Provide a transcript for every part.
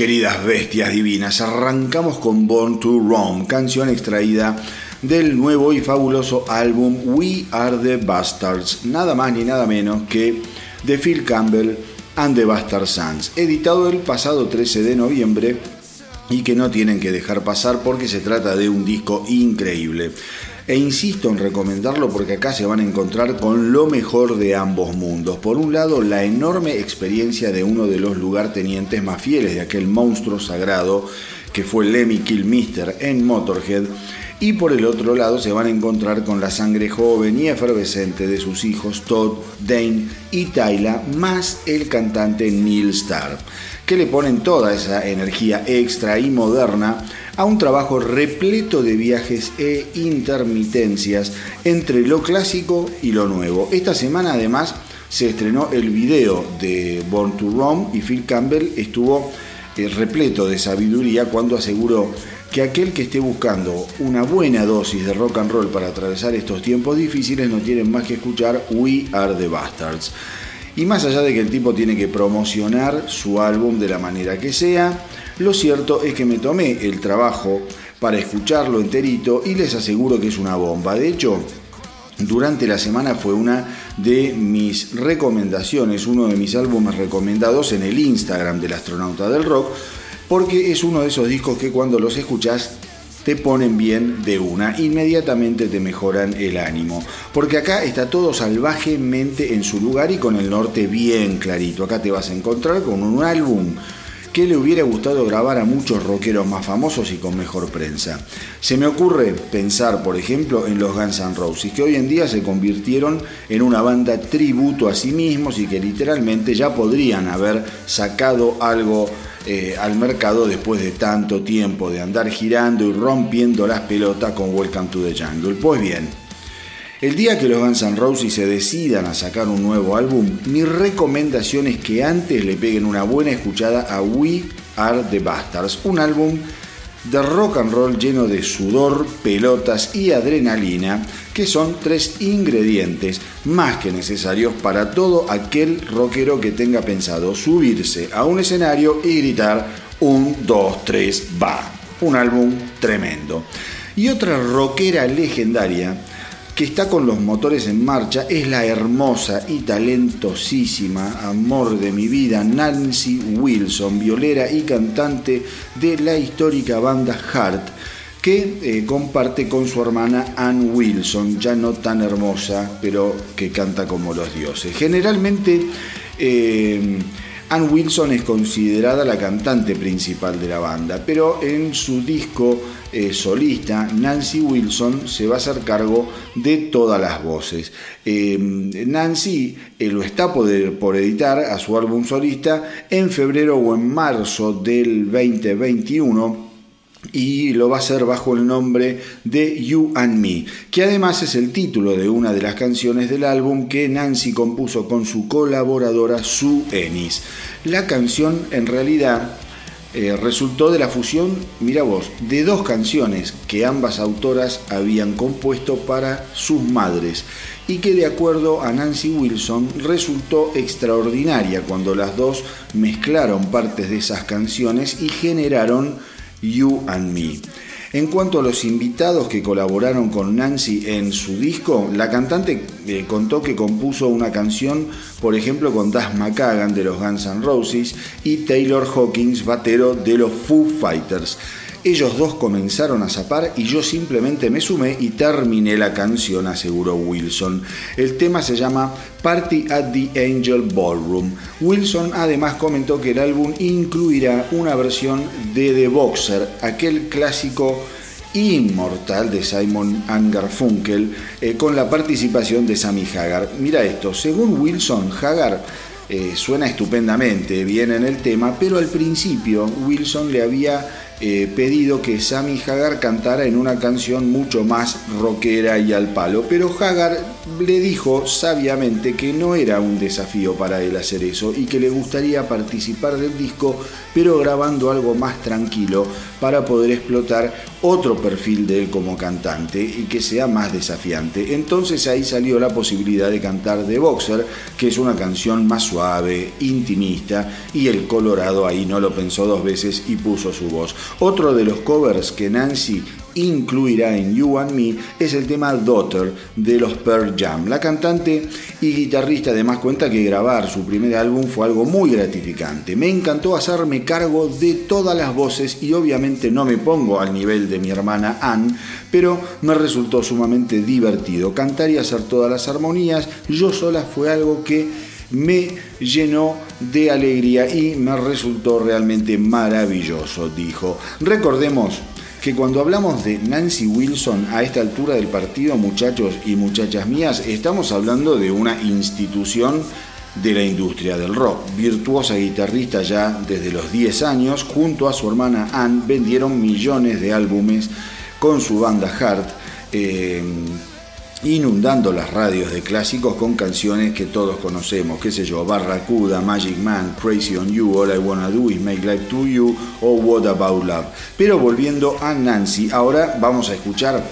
Queridas bestias divinas, arrancamos con Born to Roam, canción extraída del nuevo y fabuloso álbum We Are the Bastards, nada más ni nada menos que de Phil Campbell and the Bastard Sons, editado el pasado 13 de noviembre y que no tienen que dejar pasar porque se trata de un disco increíble. E insisto en recomendarlo porque acá se van a encontrar con lo mejor de ambos mundos. Por un lado, la enorme experiencia de uno de los lugartenientes más fieles de aquel monstruo sagrado que fue Lemmy Kilmister en Motorhead. Y por el otro lado se van a encontrar con la sangre joven y efervescente de sus hijos Todd, Dane y Tyla, más el cantante Neil Starr que le ponen toda esa energía extra y moderna a un trabajo repleto de viajes e intermitencias entre lo clásico y lo nuevo. Esta semana además se estrenó el video de Born to Rome y Phil Campbell estuvo eh, repleto de sabiduría cuando aseguró que aquel que esté buscando una buena dosis de rock and roll para atravesar estos tiempos difíciles no tiene más que escuchar We Are the Bastards. Y más allá de que el tipo tiene que promocionar su álbum de la manera que sea, lo cierto es que me tomé el trabajo para escucharlo enterito y les aseguro que es una bomba. De hecho, durante la semana fue una de mis recomendaciones, uno de mis álbumes recomendados en el Instagram del astronauta del rock, porque es uno de esos discos que cuando los escuchas te ponen bien de una, inmediatamente te mejoran el ánimo. Porque acá está todo salvajemente en su lugar y con el norte bien clarito. Acá te vas a encontrar con un álbum que le hubiera gustado grabar a muchos rockeros más famosos y con mejor prensa. Se me ocurre pensar, por ejemplo, en los Guns N' Roses, que hoy en día se convirtieron en una banda tributo a sí mismos y que literalmente ya podrían haber sacado algo eh, al mercado después de tanto tiempo de andar girando y rompiendo las pelotas con Welcome to the Jungle. Pues bien, el día que los Guns N' Roses se decidan a sacar un nuevo álbum, mi recomendación es que antes le peguen una buena escuchada a We Are the Bastards, un álbum de rock and roll lleno de sudor, pelotas y adrenalina, que son tres ingredientes más que necesarios para todo aquel rockero que tenga pensado subirse a un escenario y gritar un, dos, tres, va. Un álbum tremendo. Y otra rockera legendaria que está con los motores en marcha es la hermosa y talentosísima amor de mi vida Nancy Wilson, violera y cantante de la histórica banda Heart, que eh, comparte con su hermana Ann Wilson, ya no tan hermosa, pero que canta como los dioses. Generalmente eh, Ann Wilson es considerada la cantante principal de la banda, pero en su disco eh, solista, Nancy Wilson se va a hacer cargo de todas las voces. Eh, Nancy eh, lo está por editar a su álbum solista en febrero o en marzo del 2021 y lo va a hacer bajo el nombre de You and Me, que además es el título de una de las canciones del álbum que Nancy compuso con su colaboradora Sue Ennis. La canción en realidad eh, resultó de la fusión, mira vos, de dos canciones que ambas autoras habían compuesto para sus madres y que de acuerdo a Nancy Wilson resultó extraordinaria cuando las dos mezclaron partes de esas canciones y generaron You and Me. En cuanto a los invitados que colaboraron con Nancy en su disco, la cantante eh, contó que compuso una canción, por ejemplo, con Das McCagan de los Guns N' Roses y Taylor Hawkins, batero de los Foo Fighters. Ellos dos comenzaron a zapar y yo simplemente me sumé y terminé la canción, aseguró Wilson. El tema se llama Party at the Angel Ballroom. Wilson además comentó que el álbum incluirá una versión de The Boxer, aquel clásico inmortal de Simon Garfunkel, eh, con la participación de Sammy Hagar. Mira esto, según Wilson, Hagar eh, suena estupendamente bien en el tema, pero al principio Wilson le había eh, pedido que Sammy Hagar cantara en una canción mucho más rockera y al palo, pero Hagar le dijo sabiamente que no era un desafío para él hacer eso y que le gustaría participar del disco, pero grabando algo más tranquilo para poder explotar otro perfil de él como cantante y que sea más desafiante. Entonces ahí salió la posibilidad de cantar The Boxer, que es una canción más suave, intimista, y el Colorado ahí no lo pensó dos veces y puso su voz. Otro de los covers que Nancy incluirá en You and Me es el tema Daughter de los Pearl Jam. La cantante y guitarrista además cuenta que grabar su primer álbum fue algo muy gratificante. Me encantó hacerme cargo de todas las voces y obviamente no me pongo al nivel de mi hermana Anne, pero me resultó sumamente divertido. Cantar y hacer todas las armonías yo sola fue algo que me llenó de alegría y me resultó realmente maravilloso, dijo. Recordemos que cuando hablamos de Nancy Wilson a esta altura del partido, muchachos y muchachas mías, estamos hablando de una institución de la industria del rock. Virtuosa guitarrista ya desde los 10 años, junto a su hermana Ann, vendieron millones de álbumes con su banda Heart. Eh, inundando las radios de clásicos con canciones que todos conocemos, qué sé yo, Barracuda, Magic Man, Crazy on You, All I Wanna Do is Make Life to You o What About Love. Pero volviendo a Nancy, ahora vamos a escuchar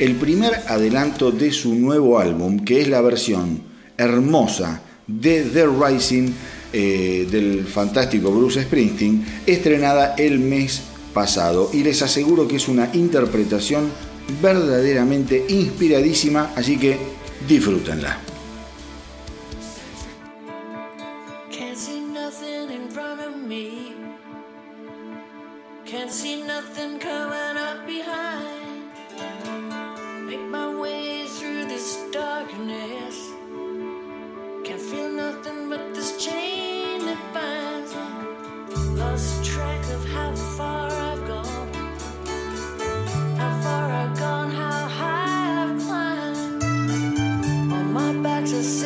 el primer adelanto de su nuevo álbum, que es la versión hermosa de The Rising eh, del fantástico Bruce Springsteen, estrenada el mes pasado. Y les aseguro que es una interpretación verdaderamente inspiradísima, así que disfrútenla. sky of love and sky of tears, Just.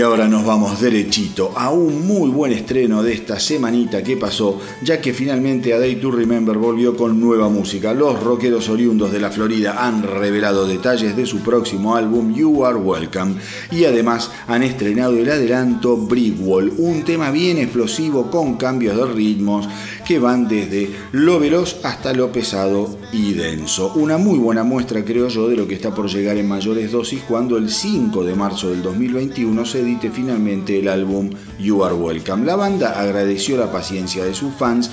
Y ahora nos vamos derechito a un muy buen estreno de esta semanita que pasó, ya que finalmente A Day to Remember volvió con nueva música. Los rockeros oriundos de la Florida han revelado detalles de su próximo álbum You Are Welcome y además han estrenado el adelanto Brick Wall, un tema bien explosivo con cambios de ritmos que van desde lo veloz hasta lo pesado y denso. Una muy buena muestra, creo yo, de lo que está por llegar en mayores dosis cuando el 5 de marzo del 2021 se edite finalmente el álbum You Are Welcome. La banda agradeció la paciencia de sus fans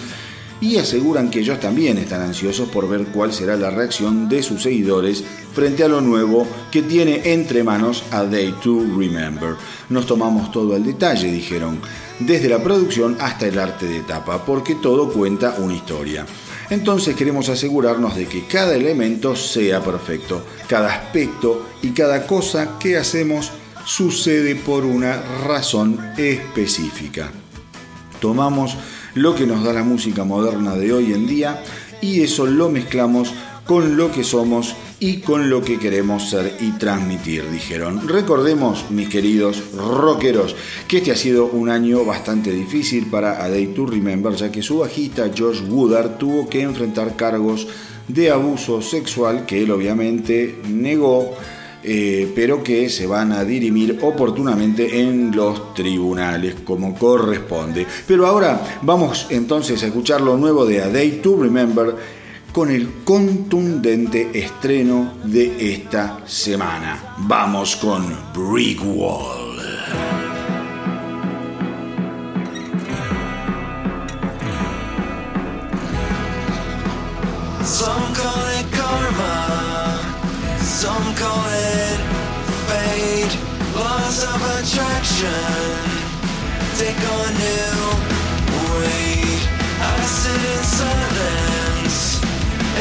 y aseguran que ellos también están ansiosos por ver cuál será la reacción de sus seguidores frente a lo nuevo que tiene entre manos A Day to Remember. Nos tomamos todo el detalle, dijeron, desde la producción hasta el arte de tapa, porque todo cuenta una historia. Entonces queremos asegurarnos de que cada elemento sea perfecto, cada aspecto y cada cosa que hacemos sucede por una razón específica. Tomamos lo que nos da la música moderna de hoy en día y eso lo mezclamos con lo que somos y con lo que queremos ser y transmitir, dijeron. Recordemos, mis queridos rockeros, que este ha sido un año bastante difícil para A Day to Remember, ya que su bajista Josh Woodard tuvo que enfrentar cargos de abuso sexual que él obviamente negó eh, pero que se van a dirimir oportunamente en los tribunales como corresponde. Pero ahora vamos entonces a escuchar lo nuevo de A Day to Remember con el contundente estreno de esta semana. Vamos con Brick Wall. Some call it fate, laws of attraction take on new weight. I sit in silence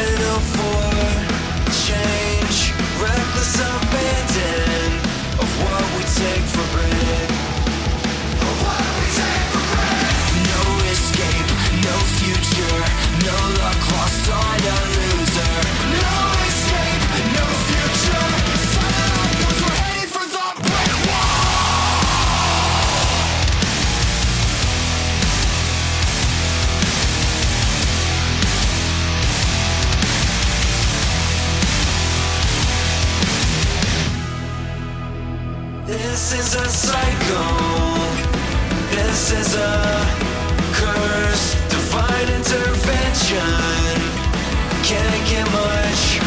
and hope for change, reckless abandon of what we take for granted. Of what we take for granted. No escape, no future, no luck lost on a loser. No This is a cycle. This is a curse. Divine intervention. Can't get much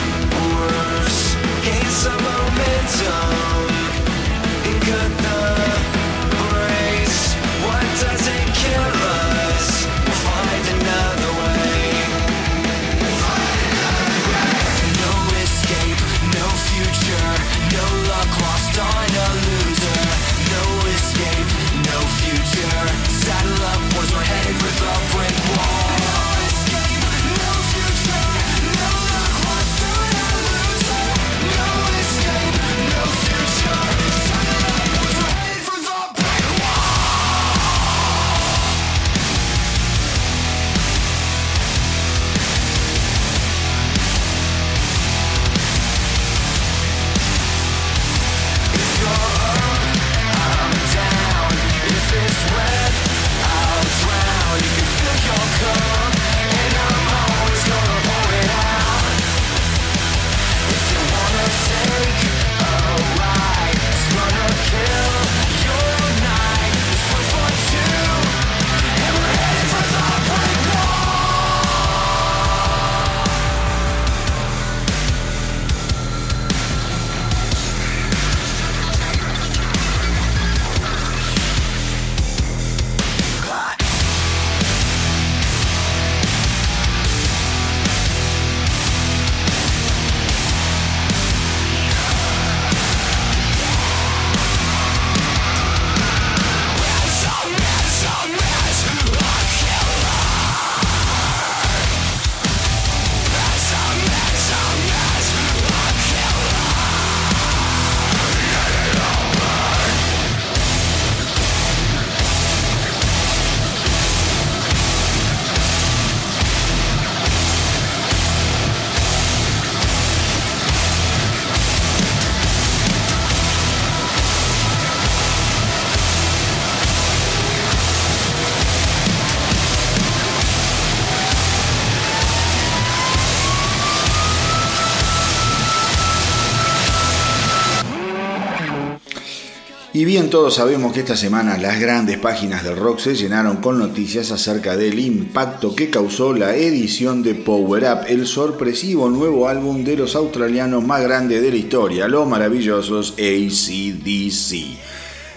bien todos sabemos que esta semana las grandes páginas del rock se llenaron con noticias acerca del impacto que causó la edición de Power Up, el sorpresivo nuevo álbum de los australianos más grandes de la historia, los maravillosos ACDC.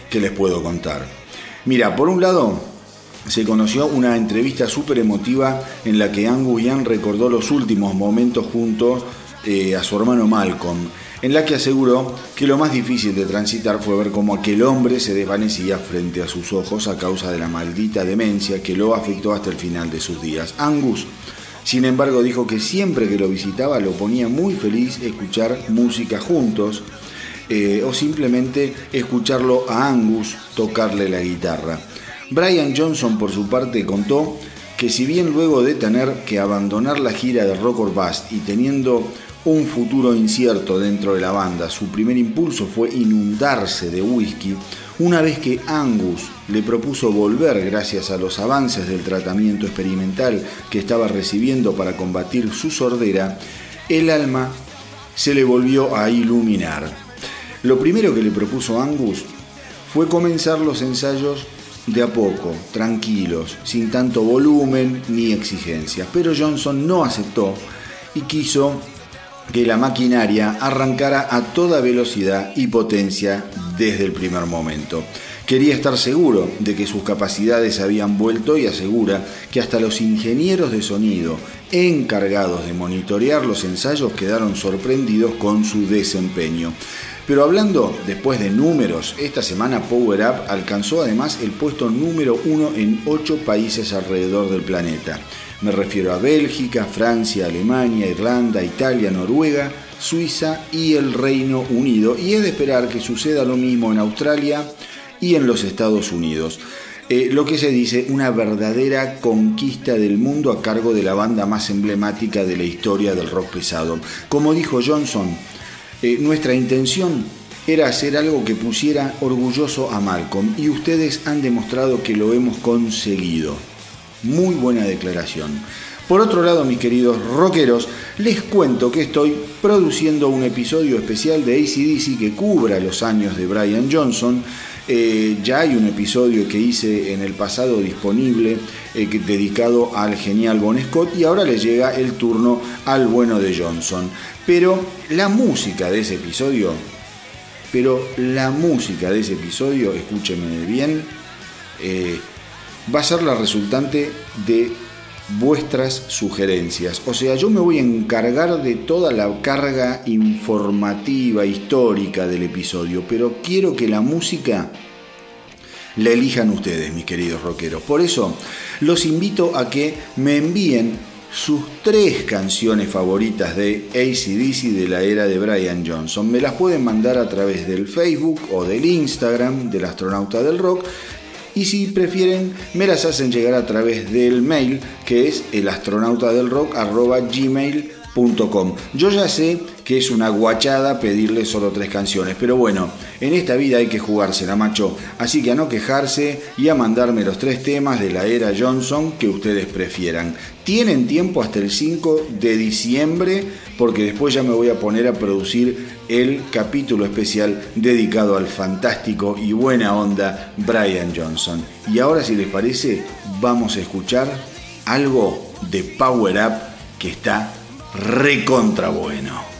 ¿Qué les puedo contar? Mira, por un lado, se conoció una entrevista súper emotiva en la que Angus Young recordó los últimos momentos junto eh, a su hermano Malcolm en la que aseguró que lo más difícil de transitar fue ver cómo aquel hombre se desvanecía frente a sus ojos a causa de la maldita demencia que lo afectó hasta el final de sus días. Angus, sin embargo, dijo que siempre que lo visitaba lo ponía muy feliz escuchar música juntos eh, o simplemente escucharlo a Angus tocarle la guitarra. Brian Johnson, por su parte, contó que si bien luego de tener que abandonar la gira de Rock or Bust y teniendo un futuro incierto dentro de la banda. Su primer impulso fue inundarse de whisky una vez que Angus le propuso volver gracias a los avances del tratamiento experimental que estaba recibiendo para combatir su sordera, el alma se le volvió a iluminar. Lo primero que le propuso Angus fue comenzar los ensayos de a poco, tranquilos, sin tanto volumen ni exigencias, pero Johnson no aceptó y quiso que la maquinaria arrancara a toda velocidad y potencia desde el primer momento. Quería estar seguro de que sus capacidades habían vuelto y asegura que hasta los ingenieros de sonido encargados de monitorear los ensayos quedaron sorprendidos con su desempeño. Pero hablando después de números, esta semana Power Up alcanzó además el puesto número uno en ocho países alrededor del planeta. Me refiero a Bélgica, Francia, Alemania, Irlanda, Italia, Noruega, Suiza y el Reino Unido. Y es de esperar que suceda lo mismo en Australia y en los Estados Unidos. Eh, lo que se dice una verdadera conquista del mundo a cargo de la banda más emblemática de la historia del rock pesado. Como dijo Johnson, eh, nuestra intención era hacer algo que pusiera orgulloso a Malcolm y ustedes han demostrado que lo hemos conseguido. Muy buena declaración. Por otro lado, mis queridos rockeros, les cuento que estoy produciendo un episodio especial de ACDC que cubra los años de Brian Johnson. Eh, ya hay un episodio que hice en el pasado disponible eh, dedicado al genial Bon Scott y ahora le llega el turno al bueno de Johnson. Pero la música de ese episodio, pero la música de ese episodio, escúchenme bien, eh, va a ser la resultante de vuestras sugerencias. O sea, yo me voy a encargar de toda la carga informativa, histórica del episodio, pero quiero que la música la elijan ustedes, mis queridos rockeros. Por eso, los invito a que me envíen sus tres canciones favoritas de ACDC de la era de Brian Johnson. Me las pueden mandar a través del Facebook o del Instagram del astronauta del rock y si prefieren me las hacen llegar a través del mail que es elastronautadelrock.gmail.com Yo ya sé que es una guachada pedirle solo tres canciones, pero bueno, en esta vida hay que jugársela, macho, así que a no quejarse y a mandarme los tres temas de la era Johnson que ustedes prefieran. Tienen tiempo hasta el 5 de diciembre porque después ya me voy a poner a producir el capítulo especial dedicado al fantástico y buena onda Brian Johnson. Y ahora si les parece, vamos a escuchar algo de Power Up que está recontra bueno.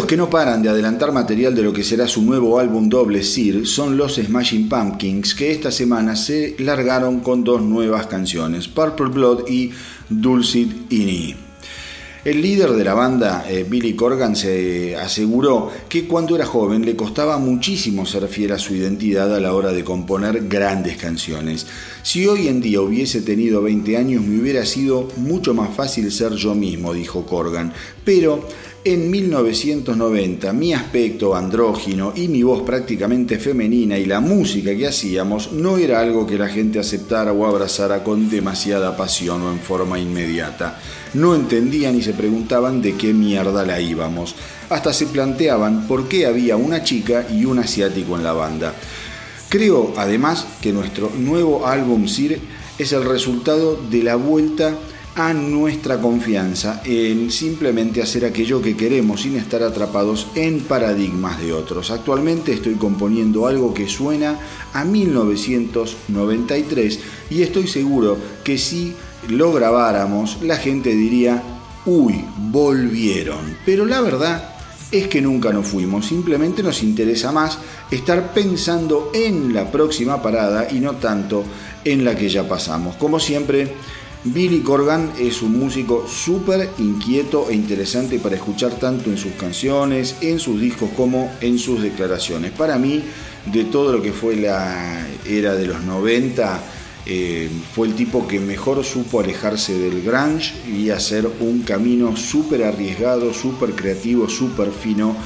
Los que no paran de adelantar material de lo que será su nuevo álbum doble Sir son los Smashing Pumpkins, que esta semana se largaron con dos nuevas canciones, Purple Blood y Dulcet Ini. El líder de la banda, eh, Billy Corgan, se aseguró que cuando era joven le costaba muchísimo ser fiel a su identidad a la hora de componer grandes canciones. Si hoy en día hubiese tenido 20 años me hubiera sido mucho más fácil ser yo mismo, dijo Corgan, pero en 1990 mi aspecto andrógino y mi voz prácticamente femenina y la música que hacíamos no era algo que la gente aceptara o abrazara con demasiada pasión o en forma inmediata. No entendían y se preguntaban de qué mierda la íbamos. Hasta se planteaban por qué había una chica y un asiático en la banda. Creo además que nuestro nuevo álbum Sir es el resultado de la vuelta a nuestra confianza en simplemente hacer aquello que queremos sin estar atrapados en paradigmas de otros. Actualmente estoy componiendo algo que suena a 1993 y estoy seguro que si lo grabáramos la gente diría, uy, volvieron. Pero la verdad es que nunca nos fuimos, simplemente nos interesa más estar pensando en la próxima parada y no tanto en la que ya pasamos. Como siempre, Billy Corgan es un músico súper inquieto e interesante para escuchar tanto en sus canciones, en sus discos como en sus declaraciones. Para mí, de todo lo que fue la era de los 90, eh, fue el tipo que mejor supo alejarse del grunge y hacer un camino súper arriesgado, súper creativo, súper fino,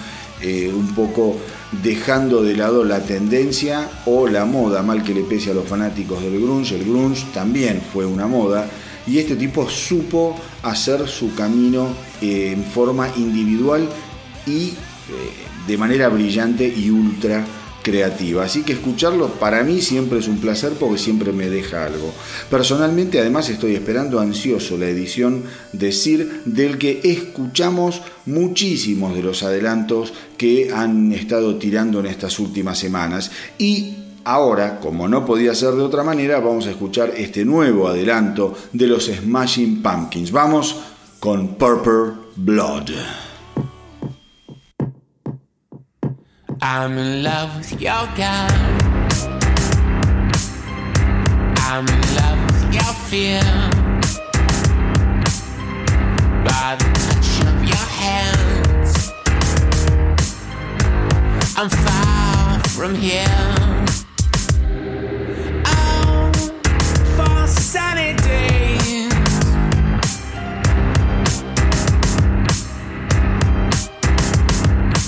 eh, un poco dejando de lado la tendencia o la moda, mal que le pese a los fanáticos del grunge. El grunge también fue una moda y este tipo supo hacer su camino eh, en forma individual y de manera brillante y ultra creativa. Así que escucharlo para mí siempre es un placer porque siempre me deja algo. Personalmente además estoy esperando ansioso la edición de Sir del que escuchamos muchísimos de los adelantos que han estado tirando en estas últimas semanas y Ahora, como no podía ser de otra manera, vamos a escuchar este nuevo adelanto de los Smashing Pumpkins. Vamos con Purple Blood. I'm in love with your girl. I'm in love with your fear. By the touch of your hands. I'm far from here. Oh, sunny days.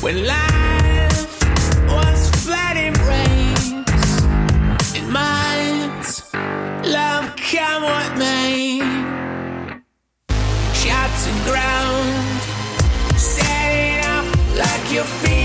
When life want me. Shots and ground, setting up like you're.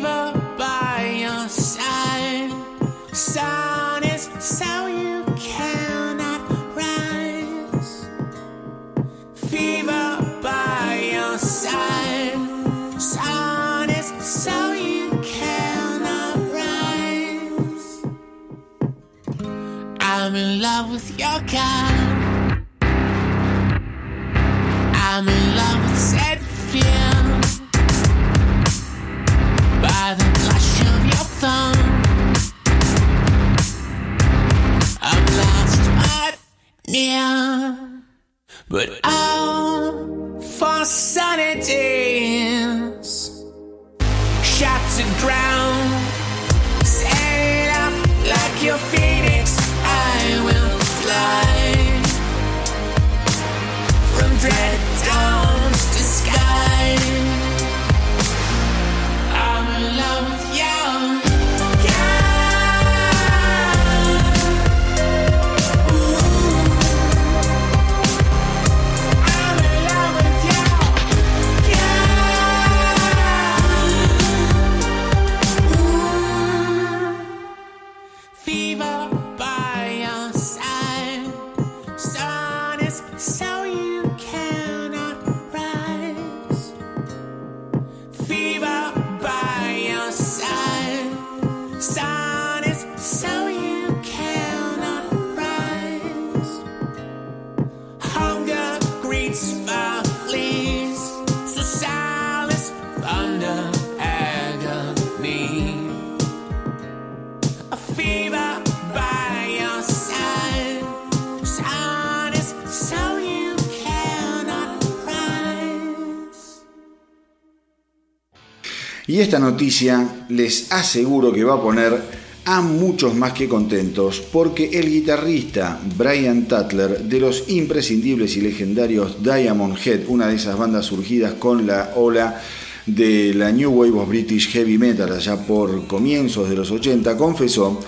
believer by your side. Sun is so you cannot rise. Fever by your side. Sun is so you cannot rise. I'm in love with your kind. Esta noticia les aseguro que va a poner a muchos más que contentos porque el guitarrista Brian Tatler de los imprescindibles y legendarios Diamond Head, una de esas bandas surgidas con la ola de la New Wave of British Heavy Metal allá por comienzos de los 80, confesó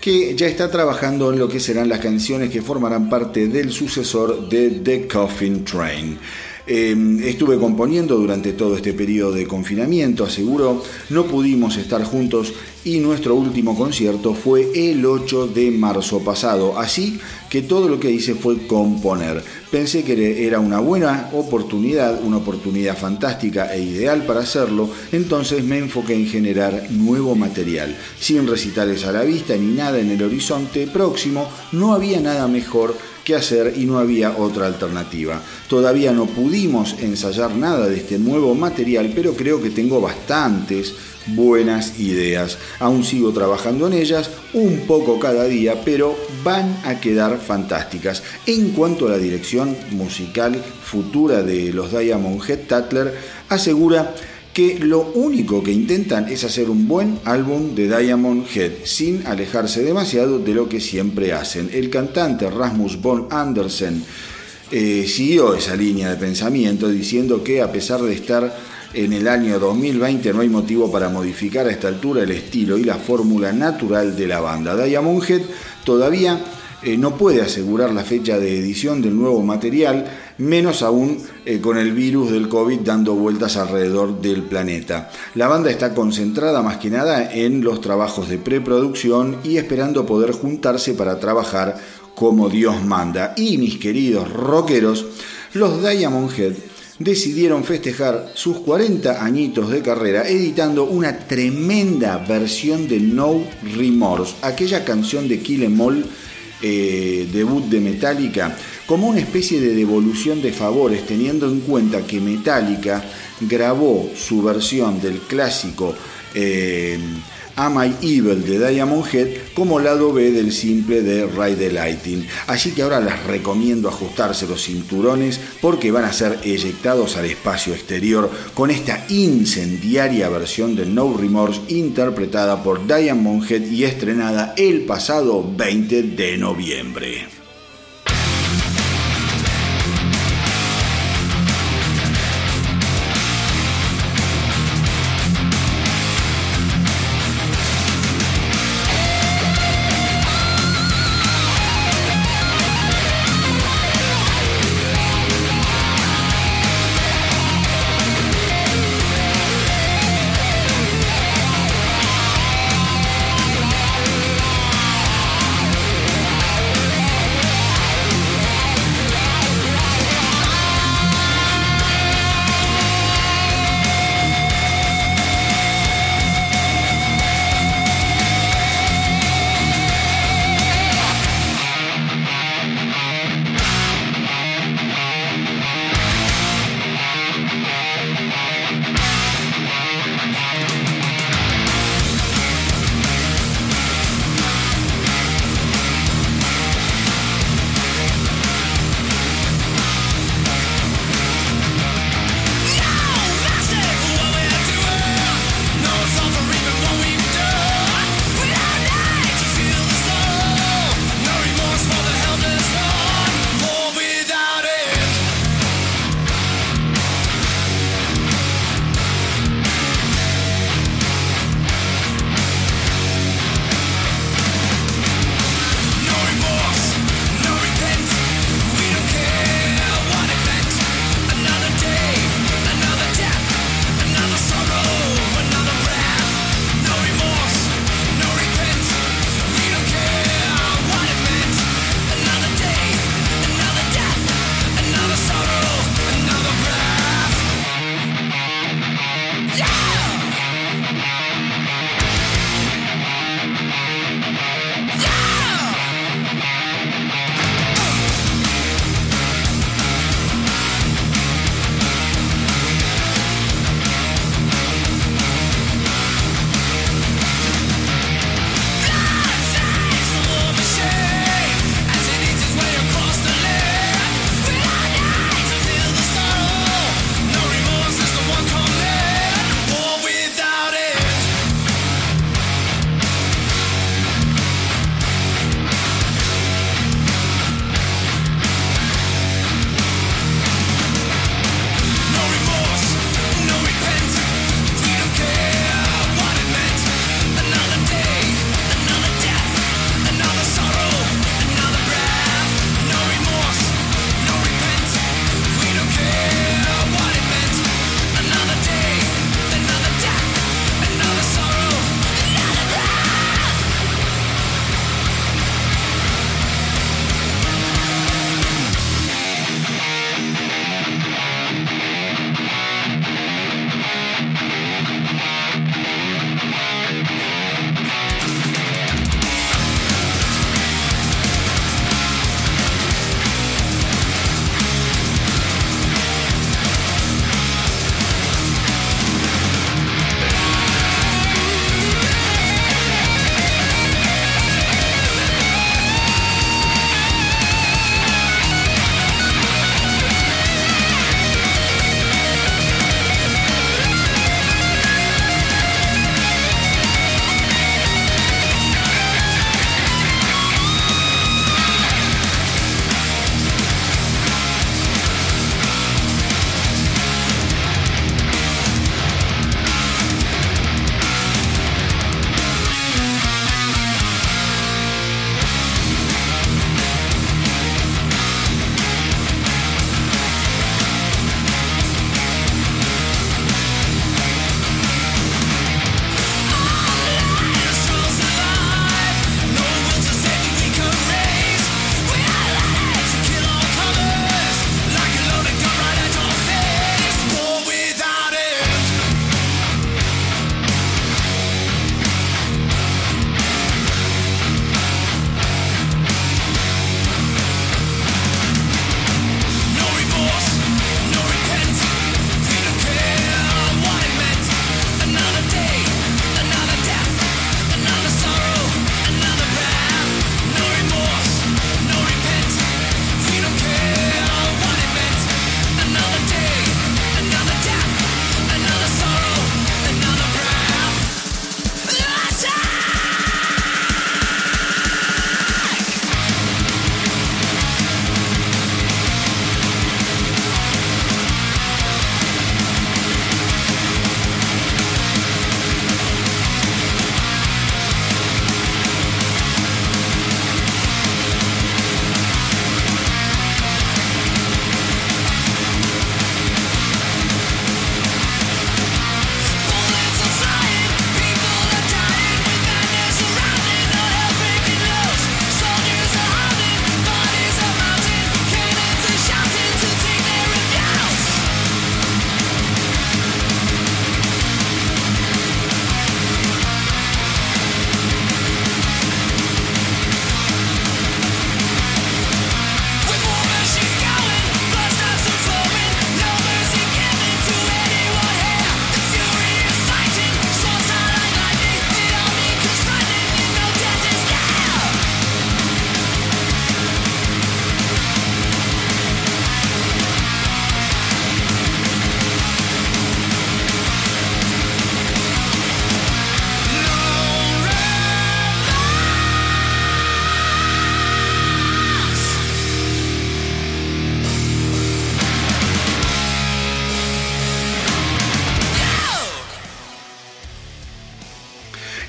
que ya está trabajando en lo que serán las canciones que formarán parte del sucesor de The Coffin Train. Em, estuve componiendo durante todo este periodo de confinamiento, aseguró, no pudimos estar juntos y nuestro último concierto fue el 8 de marzo pasado, así que todo lo que hice fue componer. Pensé que era una buena oportunidad, una oportunidad fantástica e ideal para hacerlo, entonces me enfoqué en generar nuevo material. Sin recitales a la vista ni nada en el horizonte próximo, no había nada mejor que hacer y no había otra alternativa. Todavía no pudimos ensayar nada de este nuevo material, pero creo que tengo bastantes buenas ideas. Aún sigo trabajando en ellas, un poco cada día, pero van a quedar fantásticas. En cuanto a la dirección musical futura de los Diamond Head, Tatler asegura que lo único que intentan es hacer un buen álbum de Diamond Head, sin alejarse demasiado de lo que siempre hacen. El cantante Rasmus von Andersen eh, siguió esa línea de pensamiento diciendo que a pesar de estar en el año 2020 no hay motivo para modificar a esta altura el estilo y la fórmula natural de la banda. Diamond Head todavía eh, no puede asegurar la fecha de edición del nuevo material, menos aún eh, con el virus del COVID dando vueltas alrededor del planeta. La banda está concentrada más que nada en los trabajos de preproducción y esperando poder juntarse para trabajar como Dios manda. Y mis queridos rockeros, los Diamond Head decidieron festejar sus 40 añitos de carrera editando una tremenda versión de No Remorse, aquella canción de Kill Em All eh, debut de Metallica como una especie de devolución de favores teniendo en cuenta que Metallica grabó su versión del clásico eh, Am I Evil de Diamond Head como lado B del simple de Ride the Lighting. Así que ahora les recomiendo ajustarse los cinturones porque van a ser eyectados al espacio exterior con esta incendiaria versión de No Remorse interpretada por Diamond Head y estrenada el pasado 20 de noviembre.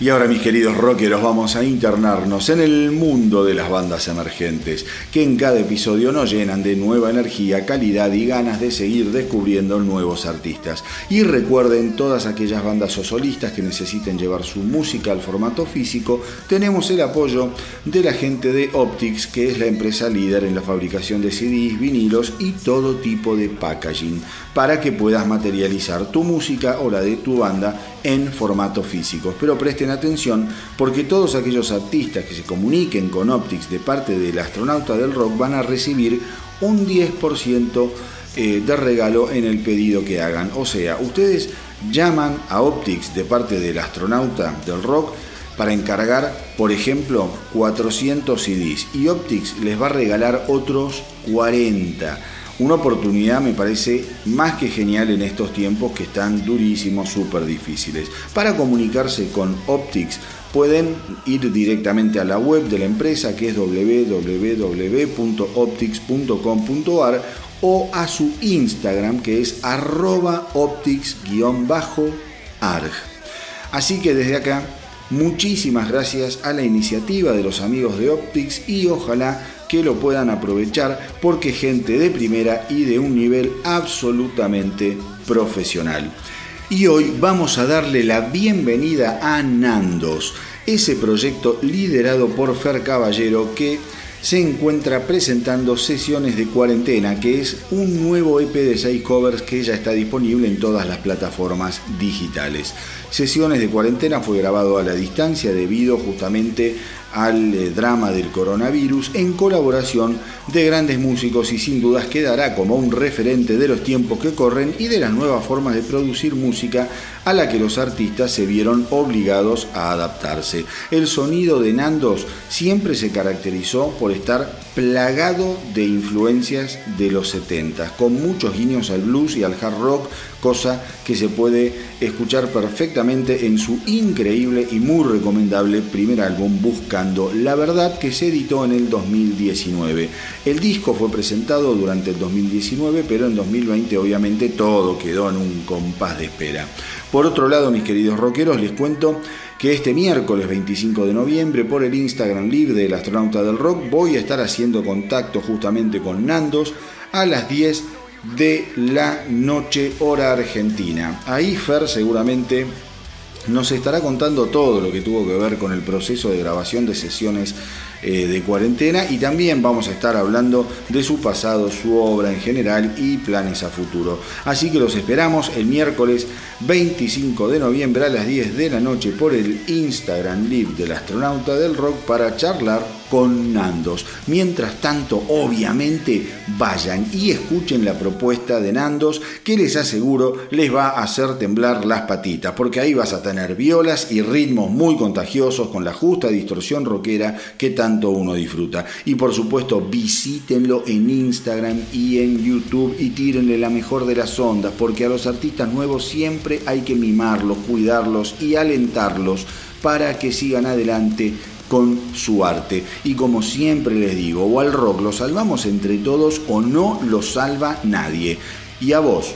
Y ahora mis queridos rockeros vamos a internarnos en el mundo de las bandas emergentes, que en cada episodio nos llenan de nueva energía, calidad y ganas de seguir descubriendo nuevos artistas. Y recuerden todas aquellas bandas o solistas que necesiten llevar su música al formato físico, tenemos el apoyo de la gente de Optics, que es la empresa líder en la fabricación de CDs, vinilos y todo tipo de packaging, para que puedas materializar tu música o la de tu banda en formato físico. Pero presten atención porque todos aquellos artistas que se comuniquen con Optics de parte del astronauta del rock van a recibir un 10% eh, de regalo en el pedido que hagan. O sea, ustedes llaman a Optics de parte del astronauta del rock para encargar, por ejemplo, 400 CDs y Optics les va a regalar otros 40 una oportunidad me parece más que genial en estos tiempos que están durísimos, súper difíciles. Para comunicarse con Optics pueden ir directamente a la web de la empresa que es www.optics.com.ar o a su Instagram que es arroba optics-arg. Así que desde acá, muchísimas gracias a la iniciativa de los amigos de Optics y ojalá que lo puedan aprovechar porque gente de primera y de un nivel absolutamente profesional. Y hoy vamos a darle la bienvenida a Nandos, ese proyecto liderado por Fer Caballero que se encuentra presentando Sesiones de Cuarentena, que es un nuevo EP de 6 covers que ya está disponible en todas las plataformas digitales. Sesiones de Cuarentena fue grabado a la distancia debido justamente al eh, drama del coronavirus en colaboración de grandes músicos y sin dudas quedará como un referente de los tiempos que corren y de las nuevas formas de producir música a la que los artistas se vieron obligados a adaptarse. El sonido de Nandos siempre se caracterizó por estar plagado de influencias de los 70, con muchos guiños al blues y al hard rock, cosa que se puede escuchar perfectamente en su increíble y muy recomendable primer álbum Buscando la Verdad que se editó en el 2019. El disco fue presentado durante el 2019, pero en 2020 obviamente todo quedó en un compás de espera. Por otro lado, mis queridos rockeros, les cuento que este miércoles 25 de noviembre por el Instagram Live del Astronauta del Rock voy a estar haciendo contacto justamente con Nandos a las 10 de la noche hora argentina. Ahí Fer seguramente nos estará contando todo lo que tuvo que ver con el proceso de grabación de sesiones eh, de cuarentena y también vamos a estar hablando de su pasado, su obra en general y planes a futuro. Así que los esperamos el miércoles 25 de noviembre a las 10 de la noche por el Instagram Live del astronauta del rock para charlar con Nandos. Mientras tanto, obviamente, vayan y escuchen la propuesta de Nandos que les aseguro les va a hacer temblar las patitas, porque ahí vas a tener violas y ritmos muy contagiosos con la justa distorsión rockera que tan uno disfruta. Y por supuesto, visítenlo en Instagram y en YouTube y tírenle la mejor de las ondas, porque a los artistas nuevos siempre hay que mimarlos, cuidarlos y alentarlos para que sigan adelante con su arte. Y como siempre les digo, o al rock lo salvamos entre todos o no lo salva nadie. Y a vos,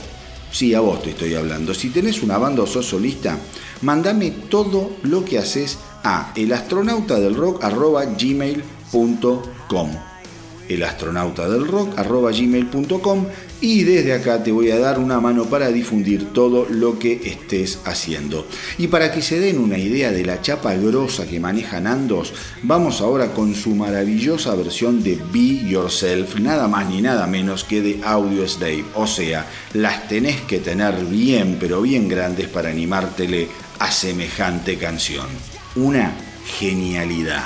sí, a vos te estoy hablando. Si tenés una banda o sos solista, mandame todo lo que haces a elastronautadelrock.gmail.com elastronautadelrock.gmail.com y desde acá te voy a dar una mano para difundir todo lo que estés haciendo. Y para que se den una idea de la chapa grosa que maneja Nandos, vamos ahora con su maravillosa versión de Be Yourself, nada más ni nada menos que de Audio Slave. O sea, las tenés que tener bien, pero bien grandes para animártele a semejante canción una genialidad.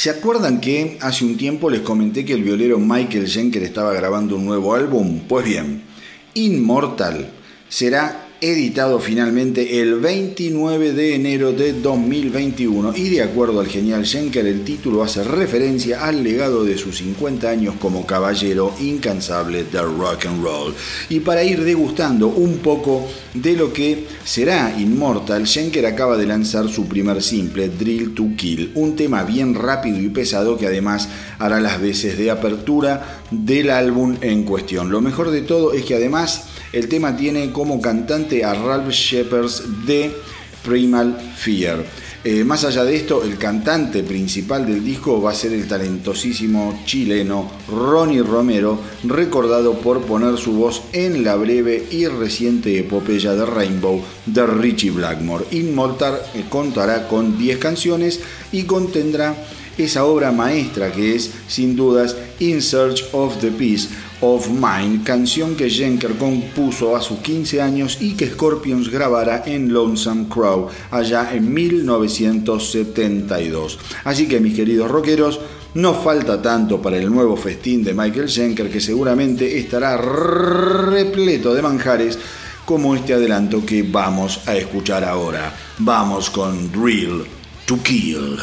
¿Se acuerdan que hace un tiempo les comenté que el violero Michael Schenker estaba grabando un nuevo álbum? Pues bien, Immortal será editado finalmente el 29 de enero de 2021 y de acuerdo al genial Schenker el título hace referencia al legado de sus 50 años como caballero incansable del rock and roll. Y para ir degustando un poco de lo que será Immortal, Schenker acaba de lanzar su primer simple, Drill to Kill, un tema bien rápido y pesado que además hará las veces de apertura del álbum en cuestión. Lo mejor de todo es que además el tema tiene como cantante a Ralph Shepherds de Primal Fear. Eh, más allá de esto, el cantante principal del disco va a ser el talentosísimo chileno Ronnie Romero, recordado por poner su voz en la breve y reciente epopeya de Rainbow de Richie Blackmore. Immortal eh, contará con 10 canciones y contendrá esa obra maestra que es, sin dudas, In Search of the Peace, of Mine, canción que Jenker compuso a sus 15 años y que Scorpions grabara en Lonesome Crow allá en 1972. Así que mis queridos rockeros, no falta tanto para el nuevo festín de Michael Schenker que seguramente estará repleto de manjares como este adelanto que vamos a escuchar ahora. Vamos con Drill to Kill.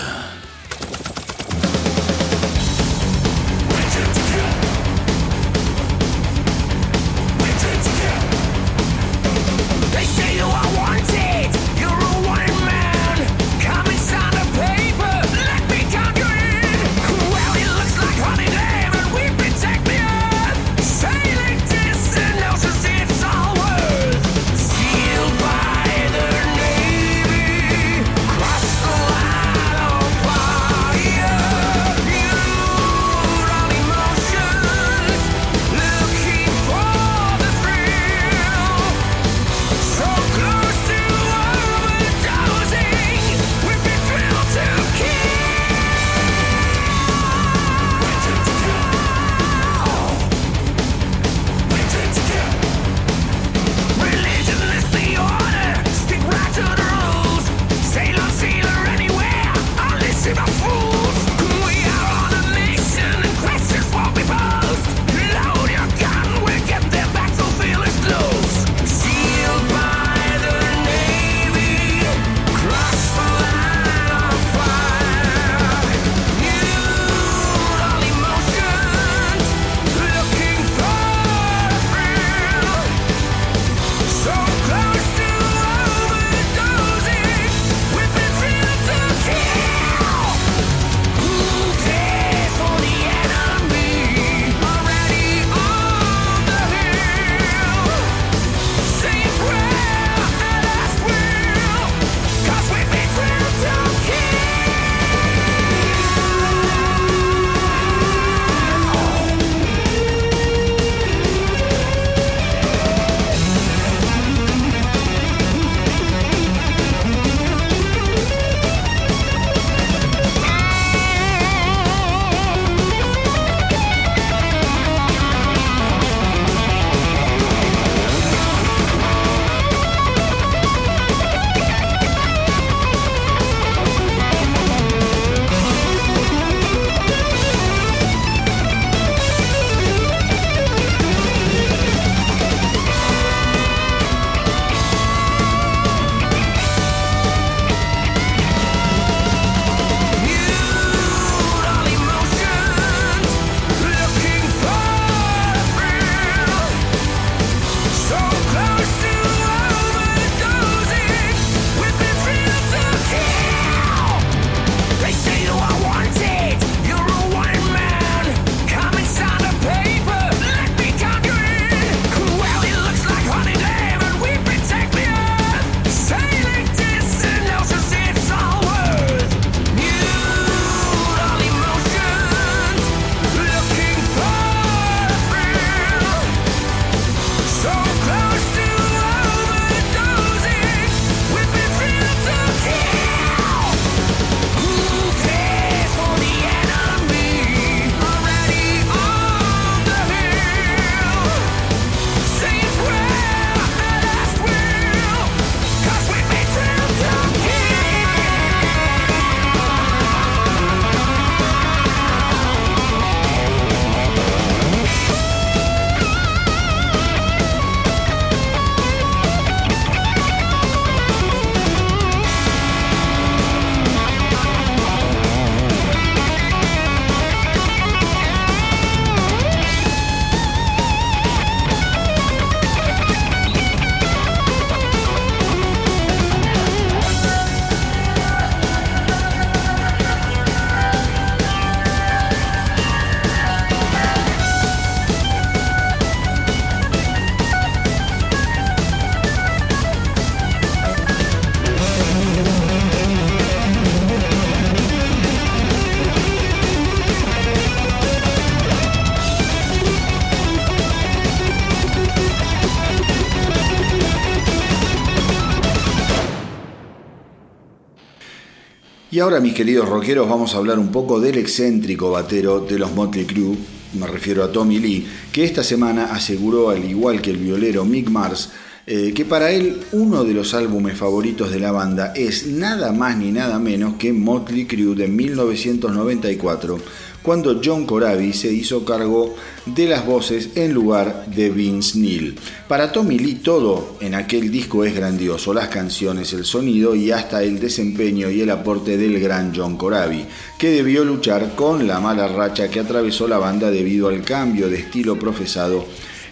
Y ahora, mis queridos rockeros, vamos a hablar un poco del excéntrico batero de los Motley Crue, me refiero a Tommy Lee, que esta semana aseguró, al igual que el violero Mick Mars, eh, que para él uno de los álbumes favoritos de la banda es nada más ni nada menos que Motley Crue de 1994 cuando John Corabi se hizo cargo de las voces en lugar de Vince Neil. Para Tommy Lee todo en aquel disco es grandioso, las canciones, el sonido y hasta el desempeño y el aporte del gran John Corabi, que debió luchar con la mala racha que atravesó la banda debido al cambio de estilo profesado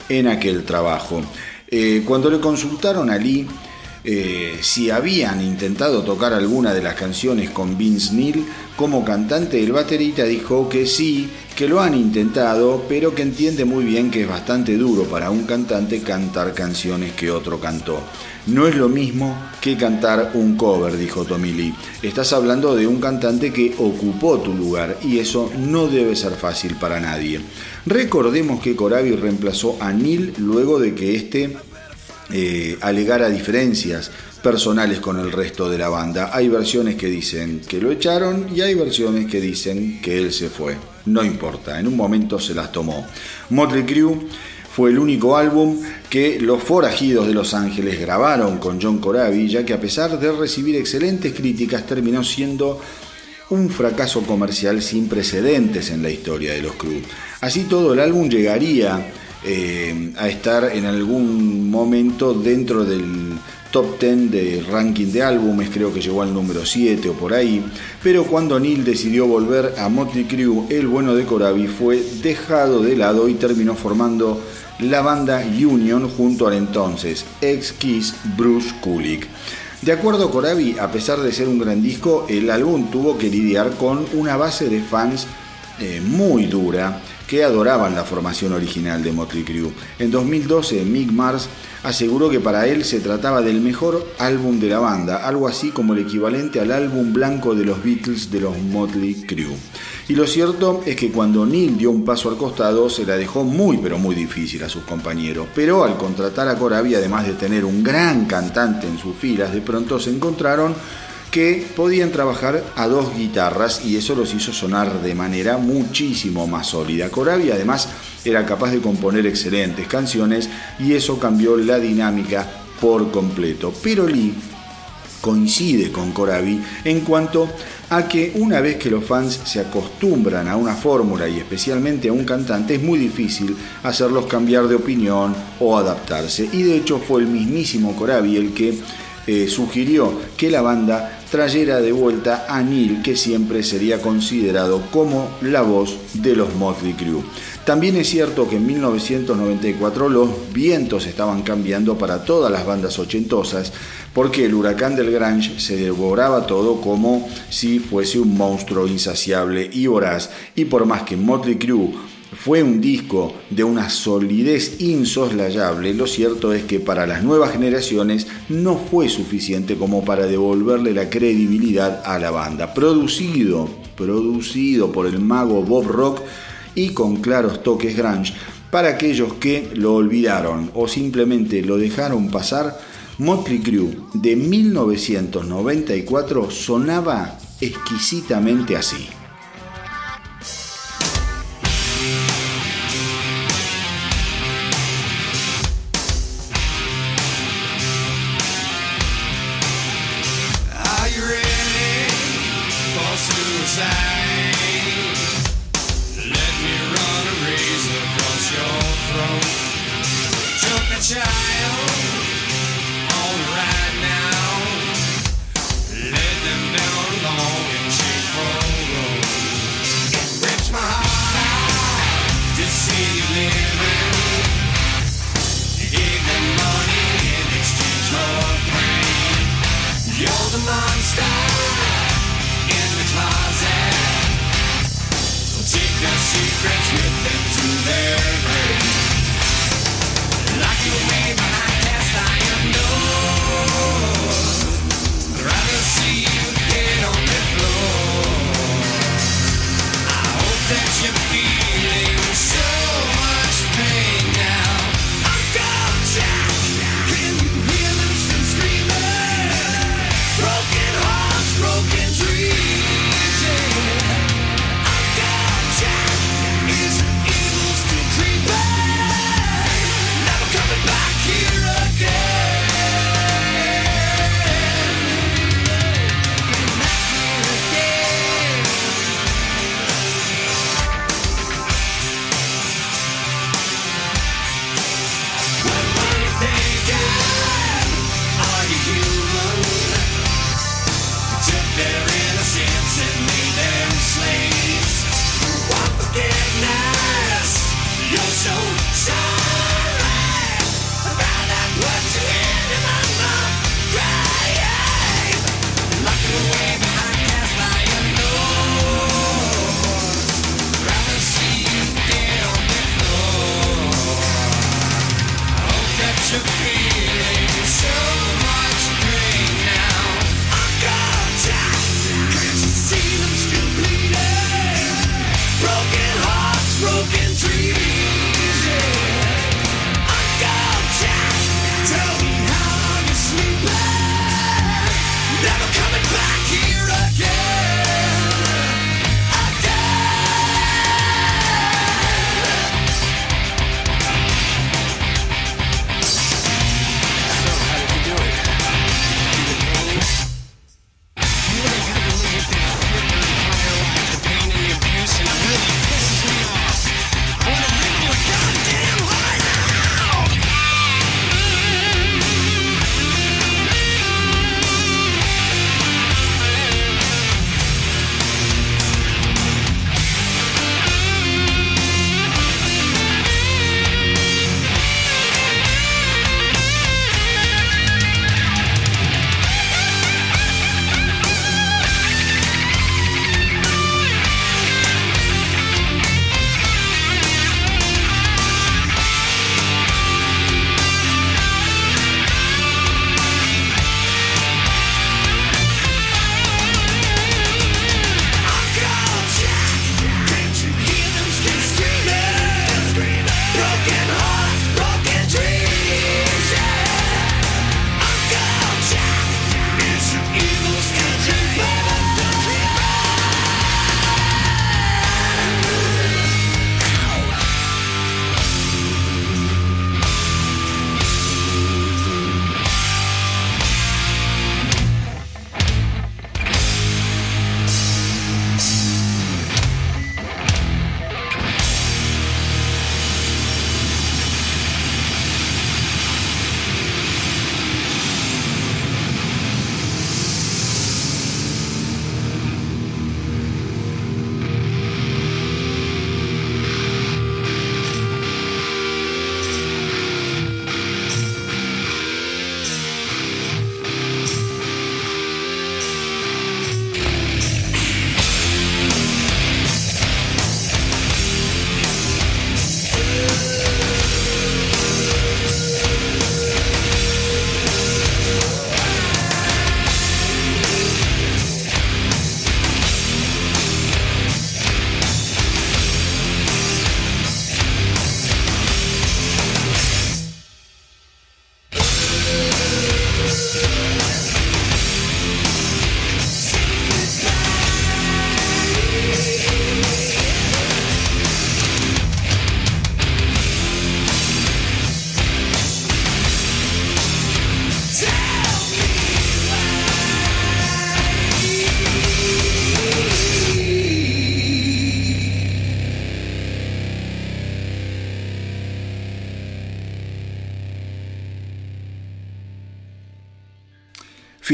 en aquel trabajo. Eh, cuando le consultaron a Lee eh, si habían intentado tocar alguna de las canciones con Vince Neil como cantante, el baterista dijo que sí, que lo han intentado, pero que entiende muy bien que es bastante duro para un cantante cantar canciones que otro cantó. No es lo mismo que cantar un cover, dijo Tommy Lee. Estás hablando de un cantante que ocupó tu lugar y eso no debe ser fácil para nadie. Recordemos que Corabi reemplazó a Neil luego de que este eh, alegar a diferencias personales con el resto de la banda. Hay versiones que dicen que lo echaron y hay versiones que dicen que él se fue. No importa, en un momento se las tomó. Motley Crue fue el único álbum que los forajidos de Los Ángeles grabaron con John Corabi, ya que a pesar de recibir excelentes críticas terminó siendo un fracaso comercial sin precedentes en la historia de los Crue. Así todo el álbum llegaría eh, a estar en algún momento dentro del top 10 de ranking de álbumes, creo que llegó al número 7 o por ahí, pero cuando Neil decidió volver a Motley Crue, el bueno de Corabi fue dejado de lado y terminó formando la banda Union junto al entonces ex Kiss Bruce Kulick. De acuerdo a Corabi, a pesar de ser un gran disco, el álbum tuvo que lidiar con una base de fans eh, muy dura que adoraban la formación original de Motley Crue. En 2012, Mick Mars aseguró que para él se trataba del mejor álbum de la banda, algo así como el equivalente al álbum blanco de los Beatles de los Motley Crue. Y lo cierto es que cuando Neil dio un paso al costado se la dejó muy pero muy difícil a sus compañeros, pero al contratar a Corabi además de tener un gran cantante en sus filas, de pronto se encontraron que podían trabajar a dos guitarras y eso los hizo sonar de manera muchísimo más sólida. Corabi además era capaz de componer excelentes canciones y eso cambió la dinámica por completo. Pero Lee coincide con Corabi en cuanto a que una vez que los fans se acostumbran a una fórmula y especialmente a un cantante es muy difícil hacerlos cambiar de opinión o adaptarse. Y de hecho fue el mismísimo Corabi el que eh, sugirió que la banda trayera de vuelta a Neil, que siempre sería considerado como la voz de los Motley Crue. También es cierto que en 1994 los vientos estaban cambiando para todas las bandas ochentosas, porque el huracán del Grange se devoraba todo como si fuese un monstruo insaciable y voraz, y por más que Motley Crue fue un disco de una solidez insoslayable, lo cierto es que para las nuevas generaciones no fue suficiente como para devolverle la credibilidad a la banda. Producido, producido por el mago Bob Rock y con claros toques grunge, para aquellos que lo olvidaron o simplemente lo dejaron pasar, Motley Crue de 1994 sonaba exquisitamente así.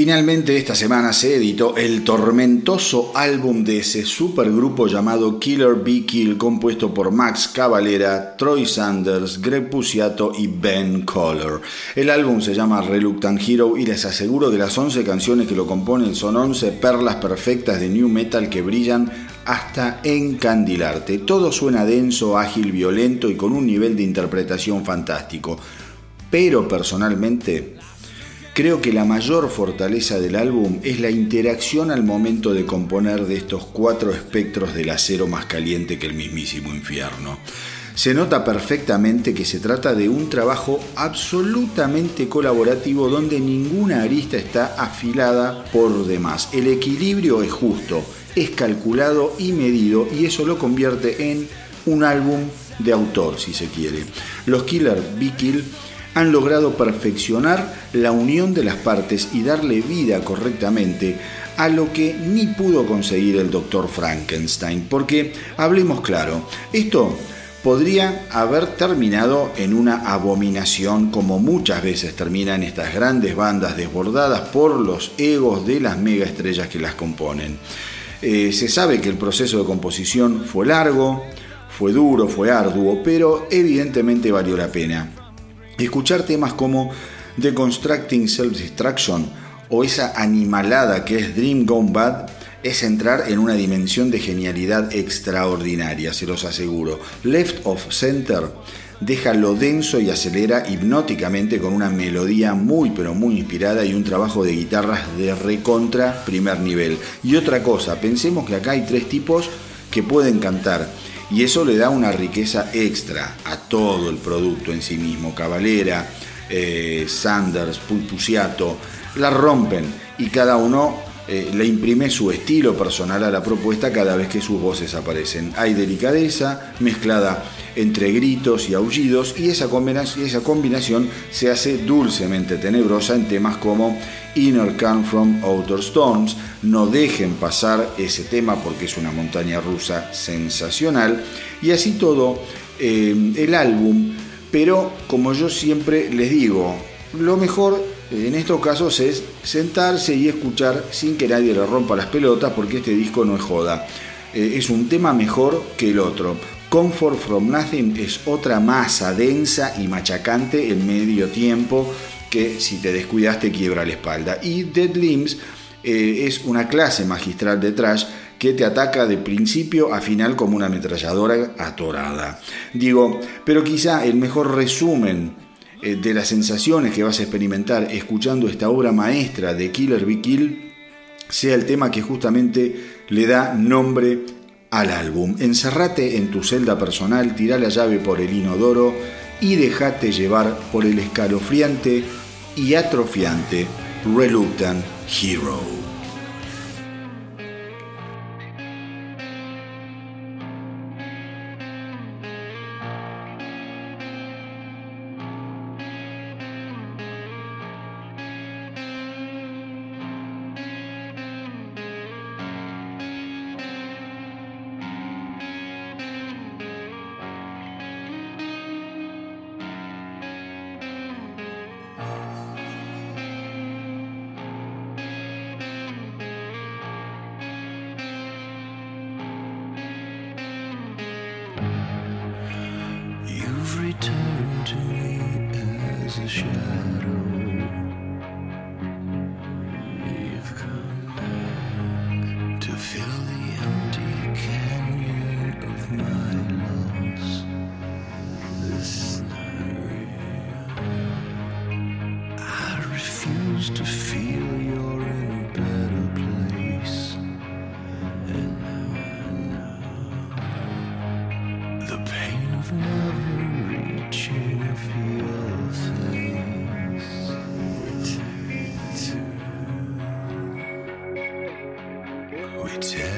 Finalmente esta semana se editó el tormentoso álbum de ese supergrupo llamado Killer Be Kill compuesto por Max Cavalera, Troy Sanders, Greg Puciato y Ben Collar. El álbum se llama Reluctant Hero y les aseguro que las 11 canciones que lo componen son 11 perlas perfectas de new metal que brillan hasta encandilarte. Todo suena denso, ágil, violento y con un nivel de interpretación fantástico. Pero personalmente Creo que la mayor fortaleza del álbum es la interacción al momento de componer de estos cuatro espectros del acero más caliente que el mismísimo infierno. Se nota perfectamente que se trata de un trabajo absolutamente colaborativo donde ninguna arista está afilada por demás. El equilibrio es justo, es calculado y medido y eso lo convierte en un álbum de autor, si se quiere. Los Killer Be Kill han logrado perfeccionar la unión de las partes y darle vida correctamente a lo que ni pudo conseguir el doctor Frankenstein. Porque, hablemos claro, esto podría haber terminado en una abominación como muchas veces terminan estas grandes bandas desbordadas por los egos de las mega estrellas que las componen. Eh, se sabe que el proceso de composición fue largo, fue duro, fue arduo, pero evidentemente valió la pena escuchar temas como The Constructing Self-Destruction o esa animalada que es Dream Gone Bad es entrar en una dimensión de genialidad extraordinaria, se los aseguro. Left of Center deja lo denso y acelera hipnóticamente con una melodía muy pero muy inspirada y un trabajo de guitarras de recontra primer nivel. Y otra cosa, pensemos que acá hay tres tipos que pueden cantar y eso le da una riqueza extra a todo el producto en sí mismo. Cavalera, eh, Sanders, Pulpuciato, la rompen y cada uno eh, le imprime su estilo personal a la propuesta cada vez que sus voces aparecen. Hay delicadeza mezclada entre gritos y aullidos y esa combinación, esa combinación se hace dulcemente tenebrosa en temas como Inner Calm from Outer Storms. No dejen pasar ese tema porque es una montaña rusa sensacional y así todo eh, el álbum pero como yo siempre les digo, lo mejor en estos casos es sentarse y escuchar sin que nadie le rompa las pelotas porque este disco no es joda. Eh, es un tema mejor que el otro. Comfort from Nothing es otra masa densa y machacante en medio tiempo que si te descuidas te quiebra la espalda. Y Dead Limbs eh, es una clase magistral de trash que te ataca de principio a final como una ametralladora atorada. Digo, pero quizá el mejor resumen eh, de las sensaciones que vas a experimentar escuchando esta obra maestra de Killer Be Kill sea el tema que justamente le da nombre al álbum. Encerrate en tu celda personal, tira la llave por el inodoro y déjate llevar por el escalofriante y atrofiante Reluctant Hero. to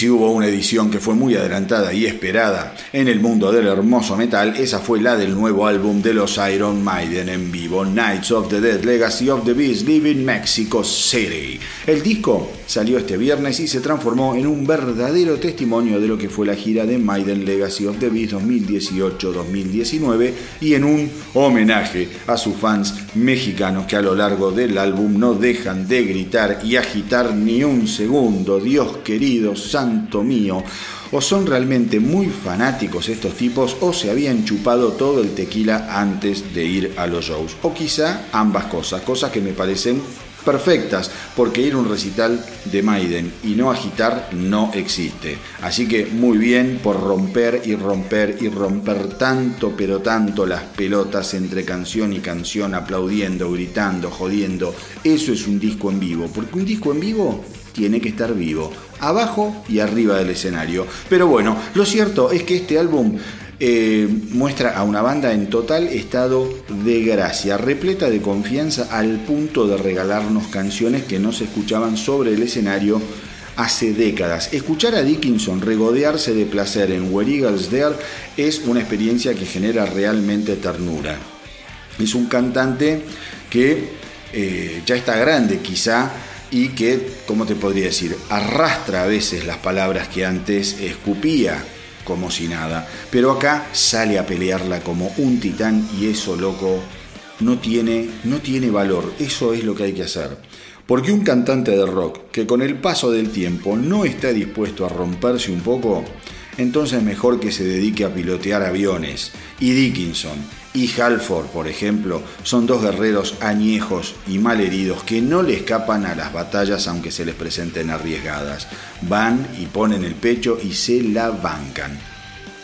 si hubo una edición que fue muy adelantada y esperada en el mundo del hermoso metal, esa fue la del nuevo álbum de los Iron Maiden en vivo, Knights of the Dead, Legacy of the Beast, Live in Mexico City. El disco salió este viernes y se transformó en un verdadero testimonio de lo que fue la gira de Maiden Legacy of the Beast 2018-2019 y en un homenaje a sus fans mexicanos que a lo largo del álbum no dejan de gritar y agitar ni un segundo. Dios querido, santo mío. O son realmente muy fanáticos estos tipos o se habían chupado todo el tequila antes de ir a los shows. O quizá ambas cosas, cosas que me parecen perfectas, porque ir a un recital de Maiden y no agitar no existe. Así que muy bien por romper y romper y romper tanto, pero tanto las pelotas entre canción y canción, aplaudiendo, gritando, jodiendo. Eso es un disco en vivo, porque un disco en vivo tiene que estar vivo, abajo y arriba del escenario. Pero bueno, lo cierto es que este álbum eh, muestra a una banda en total estado de gracia, repleta de confianza al punto de regalarnos canciones que no se escuchaban sobre el escenario hace décadas. Escuchar a Dickinson regodearse de placer en Where Eagles There es una experiencia que genera realmente ternura. Es un cantante que eh, ya está grande quizá y que, ¿cómo te podría decir?, arrastra a veces las palabras que antes escupía como si nada, pero acá sale a pelearla como un titán y eso, loco, no tiene, no tiene valor, eso es lo que hay que hacer. Porque un cantante de rock que con el paso del tiempo no está dispuesto a romperse un poco, entonces mejor que se dedique a pilotear aviones. Y Dickinson, y Halford, por ejemplo, son dos guerreros añejos y malheridos que no le escapan a las batallas aunque se les presenten arriesgadas. Van y ponen el pecho y se la bancan.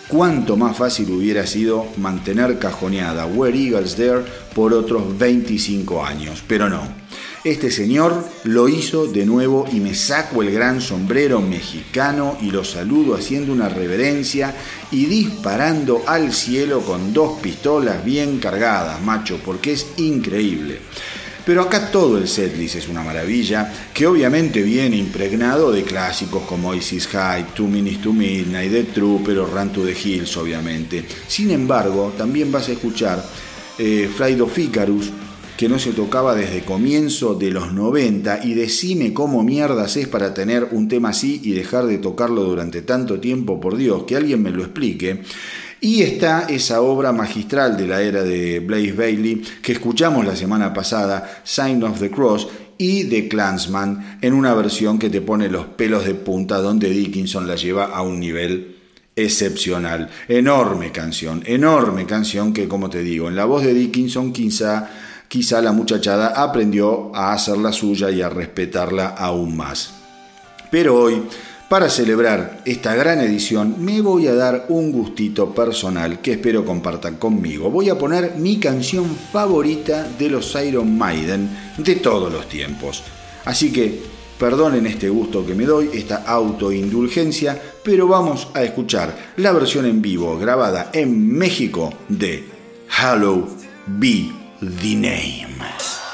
Cuánto más fácil hubiera sido mantener cajoneada Where Eagles There por otros 25 años, pero no. Este señor lo hizo de nuevo y me saco el gran sombrero mexicano y lo saludo haciendo una reverencia y disparando al cielo con dos pistolas bien cargadas, macho, porque es increíble. Pero acá todo el setlist es una maravilla, que obviamente viene impregnado de clásicos como Isis High, Two Minutes to Midnight, The Trooper o Run to the Hills, obviamente. Sin embargo, también vas a escuchar eh, Flight que no se tocaba desde comienzo de los 90 y decime cómo mierdas es para tener un tema así y dejar de tocarlo durante tanto tiempo, por Dios, que alguien me lo explique. Y está esa obra magistral de la era de Blaze Bailey que escuchamos la semana pasada, Sign of the Cross, y The Clansman, en una versión que te pone los pelos de punta donde Dickinson la lleva a un nivel excepcional. Enorme canción, enorme canción que como te digo, en la voz de Dickinson quizá quizá la muchachada aprendió a hacer la suya y a respetarla aún más. Pero hoy, para celebrar esta gran edición, me voy a dar un gustito personal que espero compartan conmigo. Voy a poner mi canción favorita de los Iron Maiden de todos los tiempos. Así que perdonen este gusto que me doy, esta autoindulgencia, pero vamos a escuchar la versión en vivo grabada en México de Hello Be the name.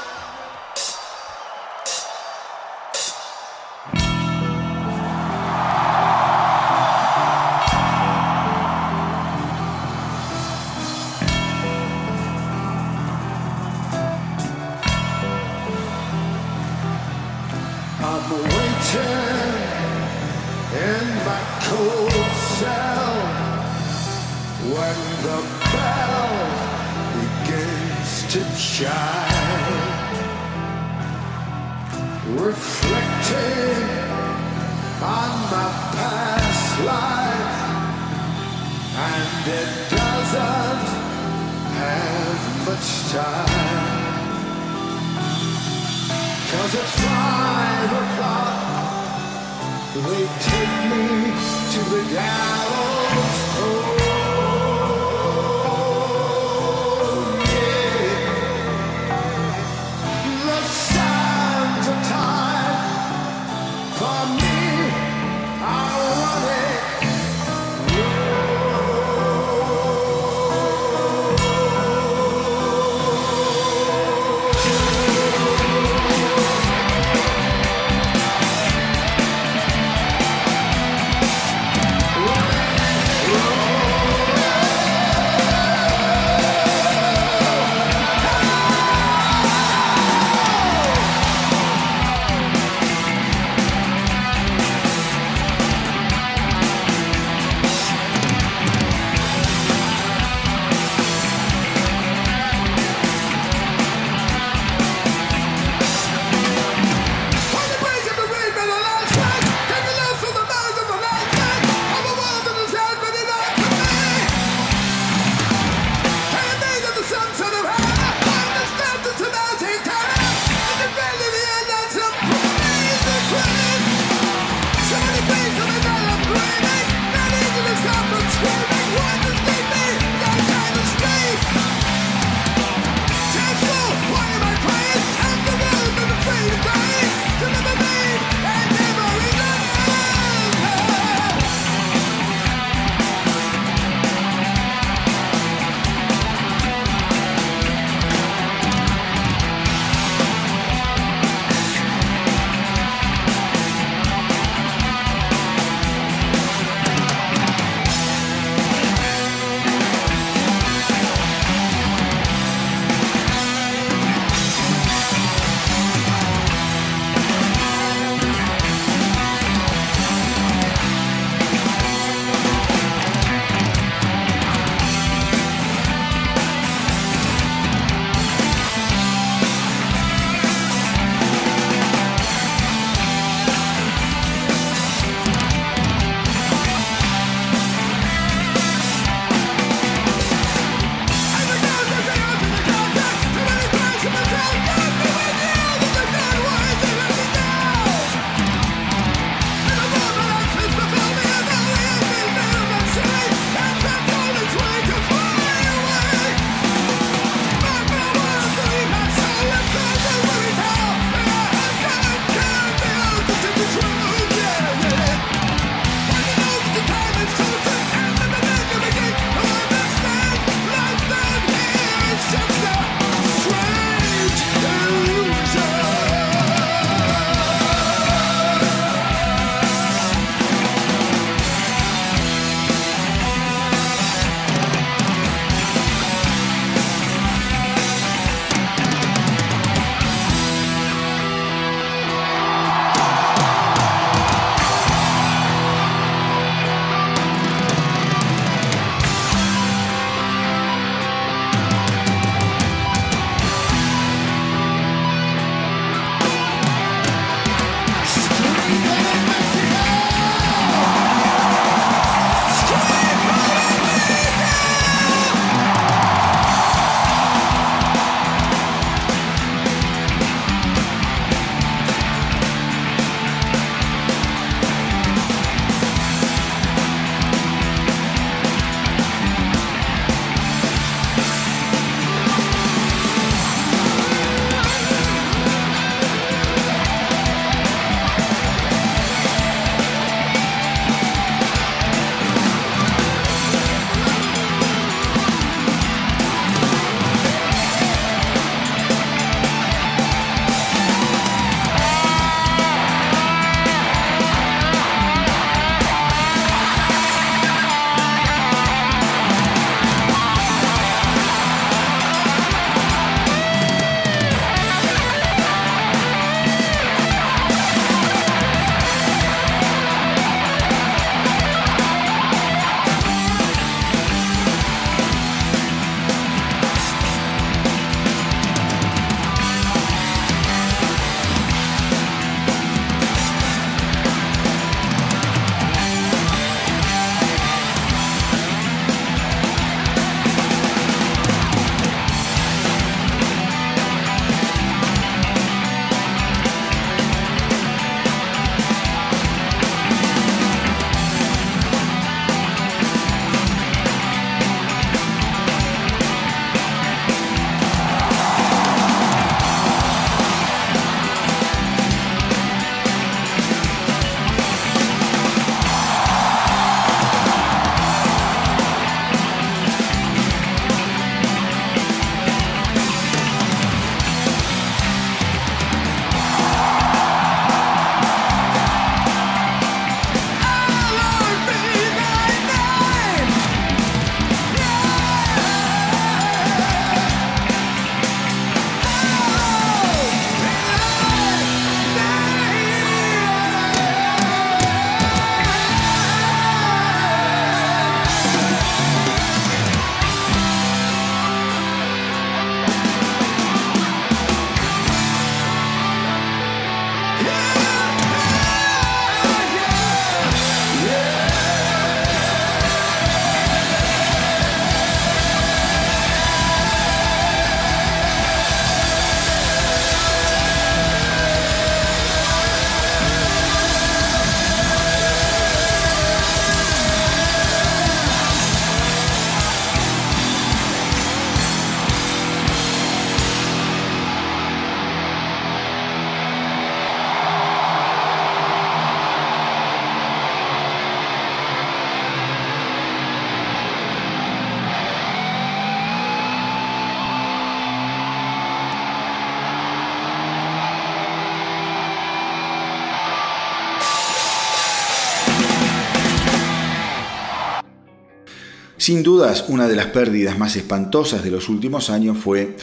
Sin dudas, una de las pérdidas más espantosas de los últimos años fue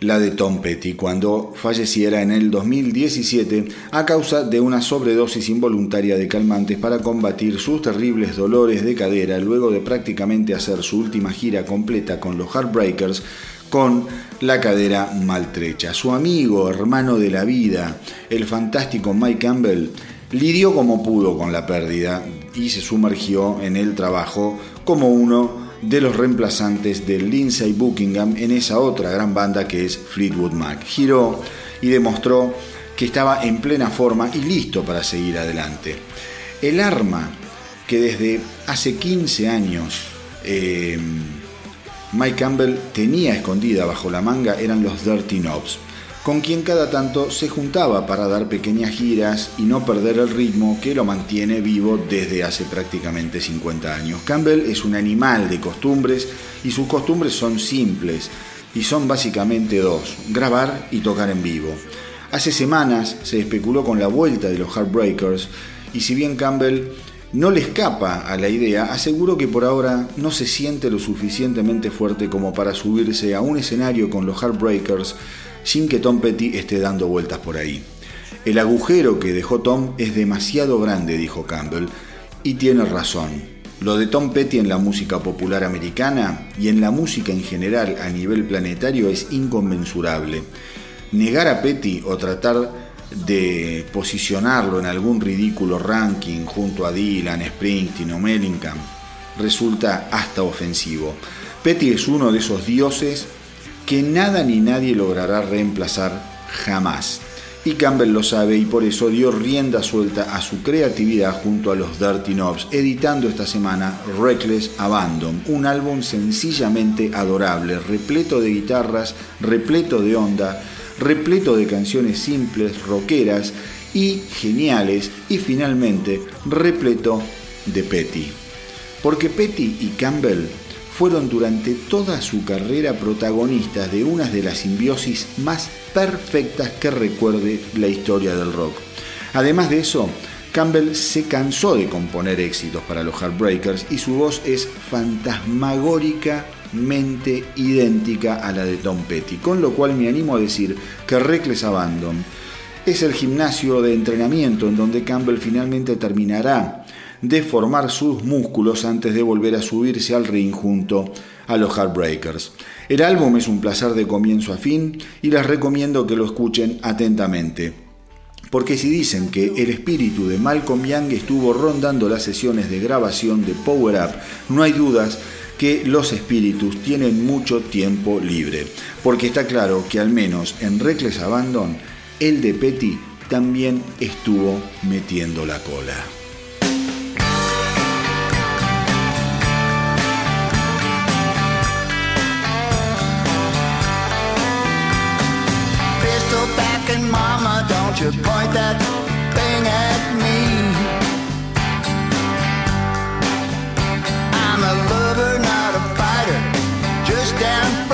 la de Tom Petty, cuando falleciera en el 2017 a causa de una sobredosis involuntaria de calmantes para combatir sus terribles dolores de cadera luego de prácticamente hacer su última gira completa con los Heartbreakers con la cadera maltrecha. Su amigo, hermano de la vida, el fantástico Mike Campbell, lidió como pudo con la pérdida y se sumergió en el trabajo como uno de los reemplazantes de Lindsay Buckingham en esa otra gran banda que es Fleetwood Mac. Giró y demostró que estaba en plena forma y listo para seguir adelante. El arma que desde hace 15 años eh, Mike Campbell tenía escondida bajo la manga eran los Dirty Knobs con quien cada tanto se juntaba para dar pequeñas giras y no perder el ritmo que lo mantiene vivo desde hace prácticamente 50 años. Campbell es un animal de costumbres y sus costumbres son simples y son básicamente dos, grabar y tocar en vivo. Hace semanas se especuló con la vuelta de los Heartbreakers y si bien Campbell no le escapa a la idea, aseguro que por ahora no se siente lo suficientemente fuerte como para subirse a un escenario con los Heartbreakers sin que Tom Petty esté dando vueltas por ahí. El agujero que dejó Tom es demasiado grande, dijo Campbell, y tiene razón. Lo de Tom Petty en la música popular americana y en la música en general a nivel planetario es inconmensurable. Negar a Petty o tratar de posicionarlo en algún ridículo ranking junto a Dylan, Springsteen o Mellencamp resulta hasta ofensivo. Petty es uno de esos dioses que nada ni nadie logrará reemplazar jamás. Y Campbell lo sabe y por eso dio rienda suelta a su creatividad junto a los Dirty Knobs, editando esta semana Reckless Abandon, un álbum sencillamente adorable, repleto de guitarras, repleto de onda, repleto de canciones simples, rockeras y geniales, y finalmente repleto de Petty. Porque Petty y Campbell fueron durante toda su carrera protagonistas de una de las simbiosis más perfectas que recuerde la historia del rock. Además de eso, Campbell se cansó de componer éxitos para los Heartbreakers y su voz es fantasmagóricamente idéntica a la de Tom Petty, con lo cual me animo a decir que Reckless Abandon es el gimnasio de entrenamiento en donde Campbell finalmente terminará de formar sus músculos antes de volver a subirse al ring junto a los Heartbreakers. El álbum es un placer de comienzo a fin y les recomiendo que lo escuchen atentamente. Porque si dicen que el espíritu de Malcolm Young estuvo rondando las sesiones de grabación de Power Up, no hay dudas que los espíritus tienen mucho tiempo libre. Porque está claro que al menos en Reckless Abandon, el de Petty también estuvo metiendo la cola. Mama, don't you point that thing at me. I'm a lover, not a fighter, just down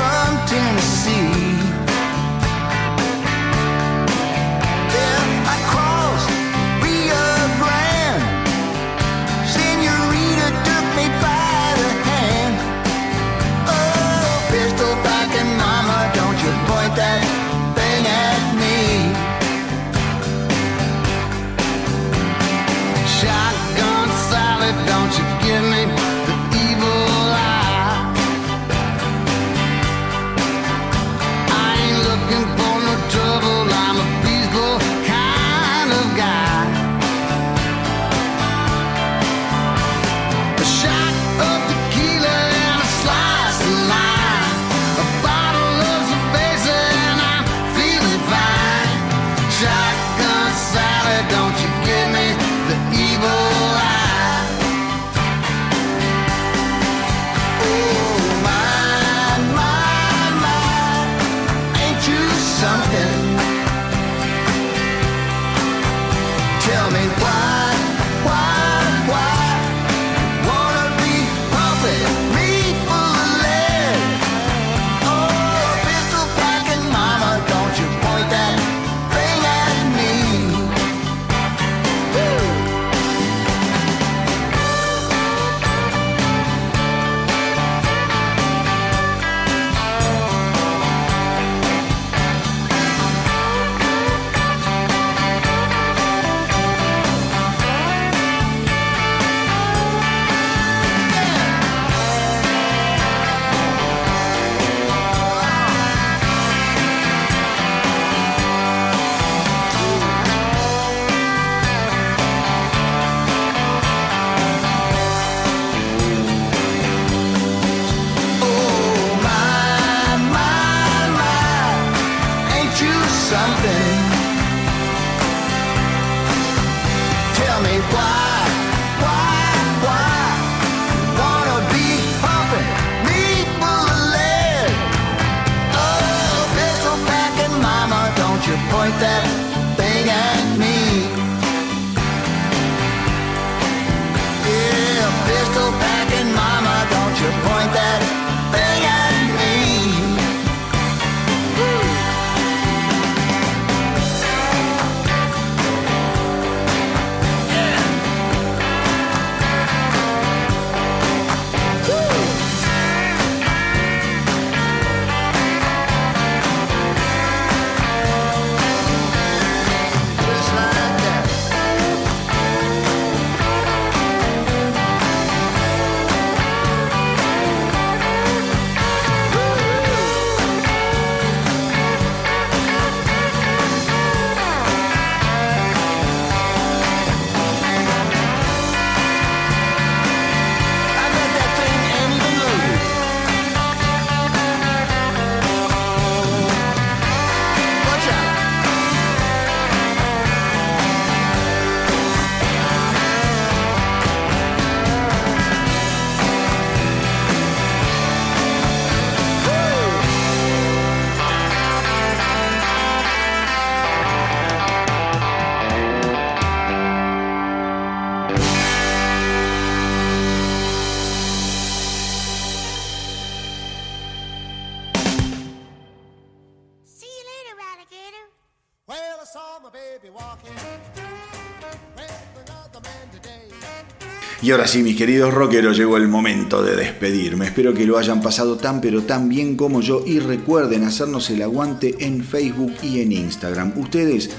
Y ahora sí, mis queridos rockeros, llegó el momento de despedirme. Espero que lo hayan pasado tan pero tan bien como yo y recuerden hacernos el aguante en Facebook y en Instagram. Ustedes,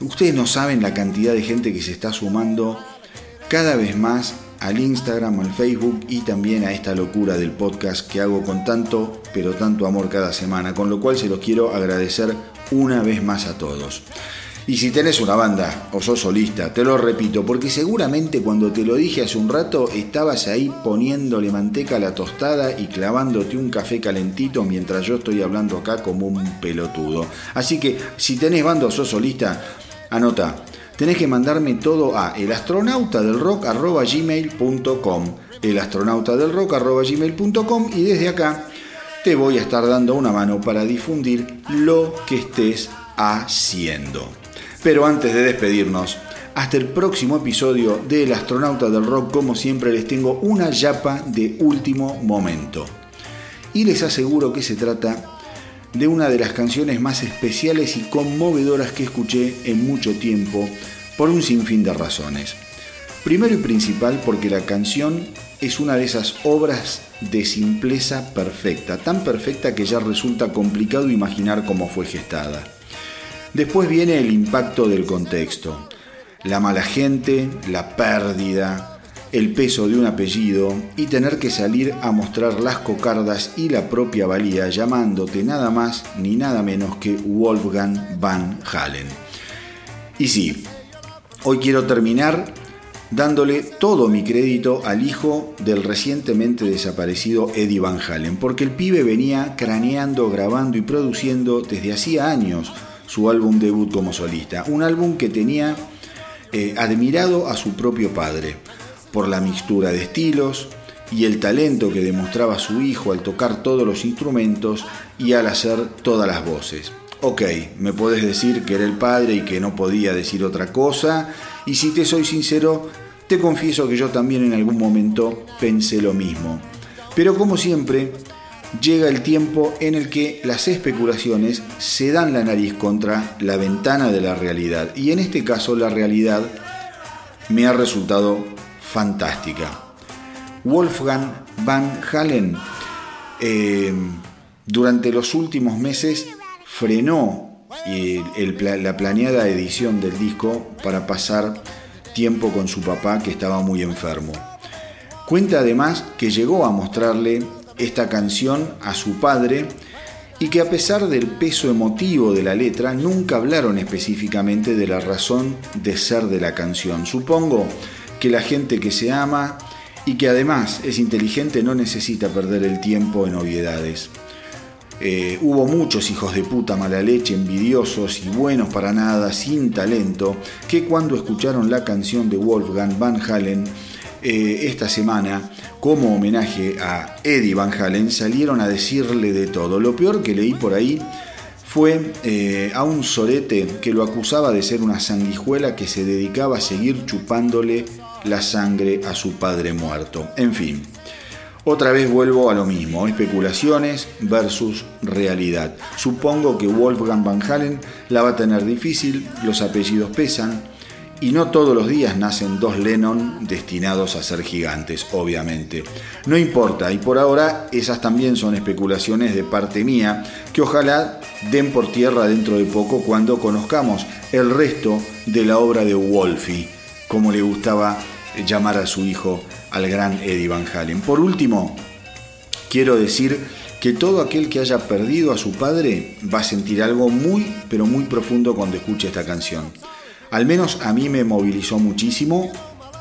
ustedes no saben la cantidad de gente que se está sumando cada vez más al Instagram, al Facebook y también a esta locura del podcast que hago con tanto, pero tanto amor cada semana, con lo cual se los quiero agradecer una vez más a todos. Y si tenés una banda o sos solista, te lo repito, porque seguramente cuando te lo dije hace un rato estabas ahí poniéndole manteca a la tostada y clavándote un café calentito mientras yo estoy hablando acá como un pelotudo. Así que si tenés banda o sos solista, anota, tenés que mandarme todo a elastronautadelrock.gmail.com elastronautadelrock.gmail.com y desde acá te voy a estar dando una mano para difundir lo que estés haciendo. Pero antes de despedirnos, hasta el próximo episodio de El Astronauta del Rock, como siempre les tengo una yapa de último momento. Y les aseguro que se trata de una de las canciones más especiales y conmovedoras que escuché en mucho tiempo por un sinfín de razones. Primero y principal porque la canción es una de esas obras de simpleza perfecta, tan perfecta que ya resulta complicado imaginar cómo fue gestada. Después viene el impacto del contexto, la mala gente, la pérdida, el peso de un apellido y tener que salir a mostrar las cocardas y la propia valía llamándote nada más ni nada menos que Wolfgang Van Halen. Y sí, hoy quiero terminar dándole todo mi crédito al hijo del recientemente desaparecido Eddie Van Halen, porque el pibe venía craneando, grabando y produciendo desde hacía años su álbum debut como solista. Un álbum que tenía eh, admirado a su propio padre por la mixtura de estilos y el talento que demostraba su hijo al tocar todos los instrumentos y al hacer todas las voces. Ok, me puedes decir que era el padre y que no podía decir otra cosa, y si te soy sincero, te confieso que yo también en algún momento pensé lo mismo. Pero como siempre, llega el tiempo en el que las especulaciones se dan la nariz contra la ventana de la realidad. Y en este caso la realidad me ha resultado fantástica. Wolfgang Van Halen eh, durante los últimos meses frenó la planeada edición del disco para pasar tiempo con su papá que estaba muy enfermo. Cuenta además que llegó a mostrarle esta canción a su padre y que a pesar del peso emotivo de la letra nunca hablaron específicamente de la razón de ser de la canción. Supongo que la gente que se ama y que además es inteligente no necesita perder el tiempo en obviedades. Eh, hubo muchos hijos de puta mala leche, envidiosos y buenos para nada, sin talento, que cuando escucharon la canción de Wolfgang Van Halen eh, esta semana, como homenaje a Eddie Van Halen, salieron a decirle de todo. Lo peor que leí por ahí fue eh, a un sorete que lo acusaba de ser una sanguijuela que se dedicaba a seguir chupándole la sangre a su padre muerto. En fin, otra vez vuelvo a lo mismo, especulaciones versus realidad. Supongo que Wolfgang Van Halen la va a tener difícil, los apellidos pesan, y no todos los días nacen dos Lennon destinados a ser gigantes, obviamente. No importa, y por ahora esas también son especulaciones de parte mía, que ojalá den por tierra dentro de poco cuando conozcamos el resto de la obra de Wolfie, como le gustaba llamar a su hijo, al gran Eddie Van Halen. Por último, quiero decir que todo aquel que haya perdido a su padre va a sentir algo muy, pero muy profundo cuando escuche esta canción. Al menos a mí me movilizó muchísimo.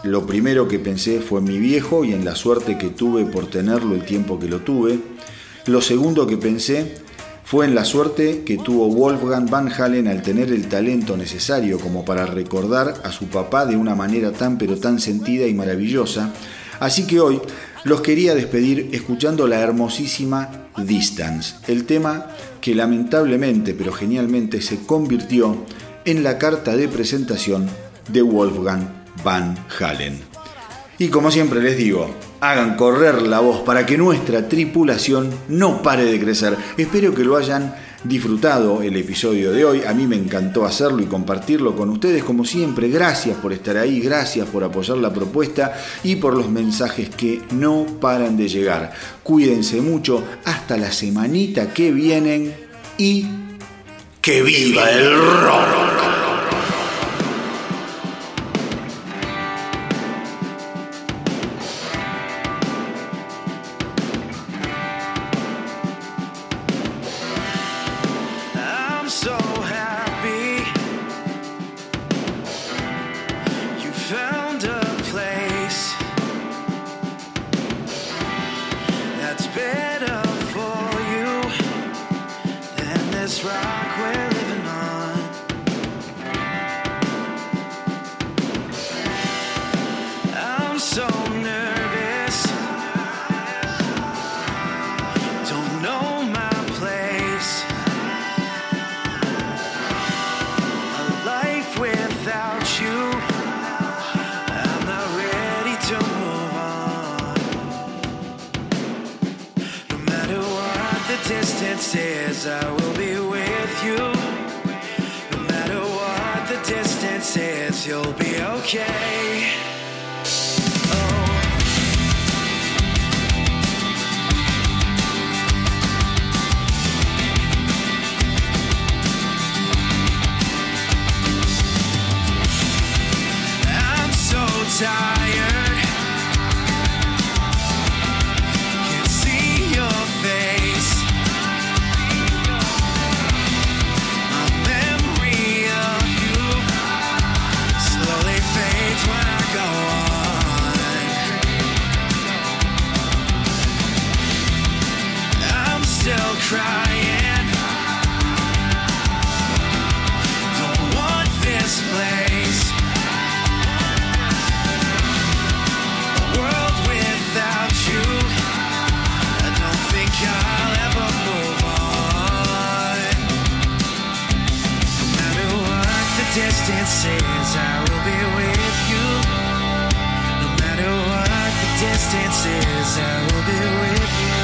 Lo primero que pensé fue en mi viejo y en la suerte que tuve por tenerlo el tiempo que lo tuve. Lo segundo que pensé fue en la suerte que tuvo Wolfgang Van Halen al tener el talento necesario como para recordar a su papá de una manera tan pero tan sentida y maravillosa. Así que hoy los quería despedir escuchando la hermosísima Distance, el tema que lamentablemente pero genialmente se convirtió en la carta de presentación de Wolfgang Van Halen. Y como siempre les digo, hagan correr la voz para que nuestra tripulación no pare de crecer. Espero que lo hayan disfrutado el episodio de hoy. A mí me encantó hacerlo y compartirlo con ustedes. Como siempre, gracias por estar ahí, gracias por apoyar la propuesta y por los mensajes que no paran de llegar. Cuídense mucho. Hasta la semanita que vienen y ¡Que viva el rock! says you'll be okay. Oh. I'm so tired. promises I will be with you.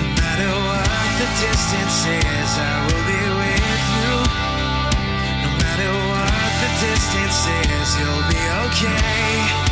No matter what the distance is, I will be with you. No matter what the distance is, you'll be okay.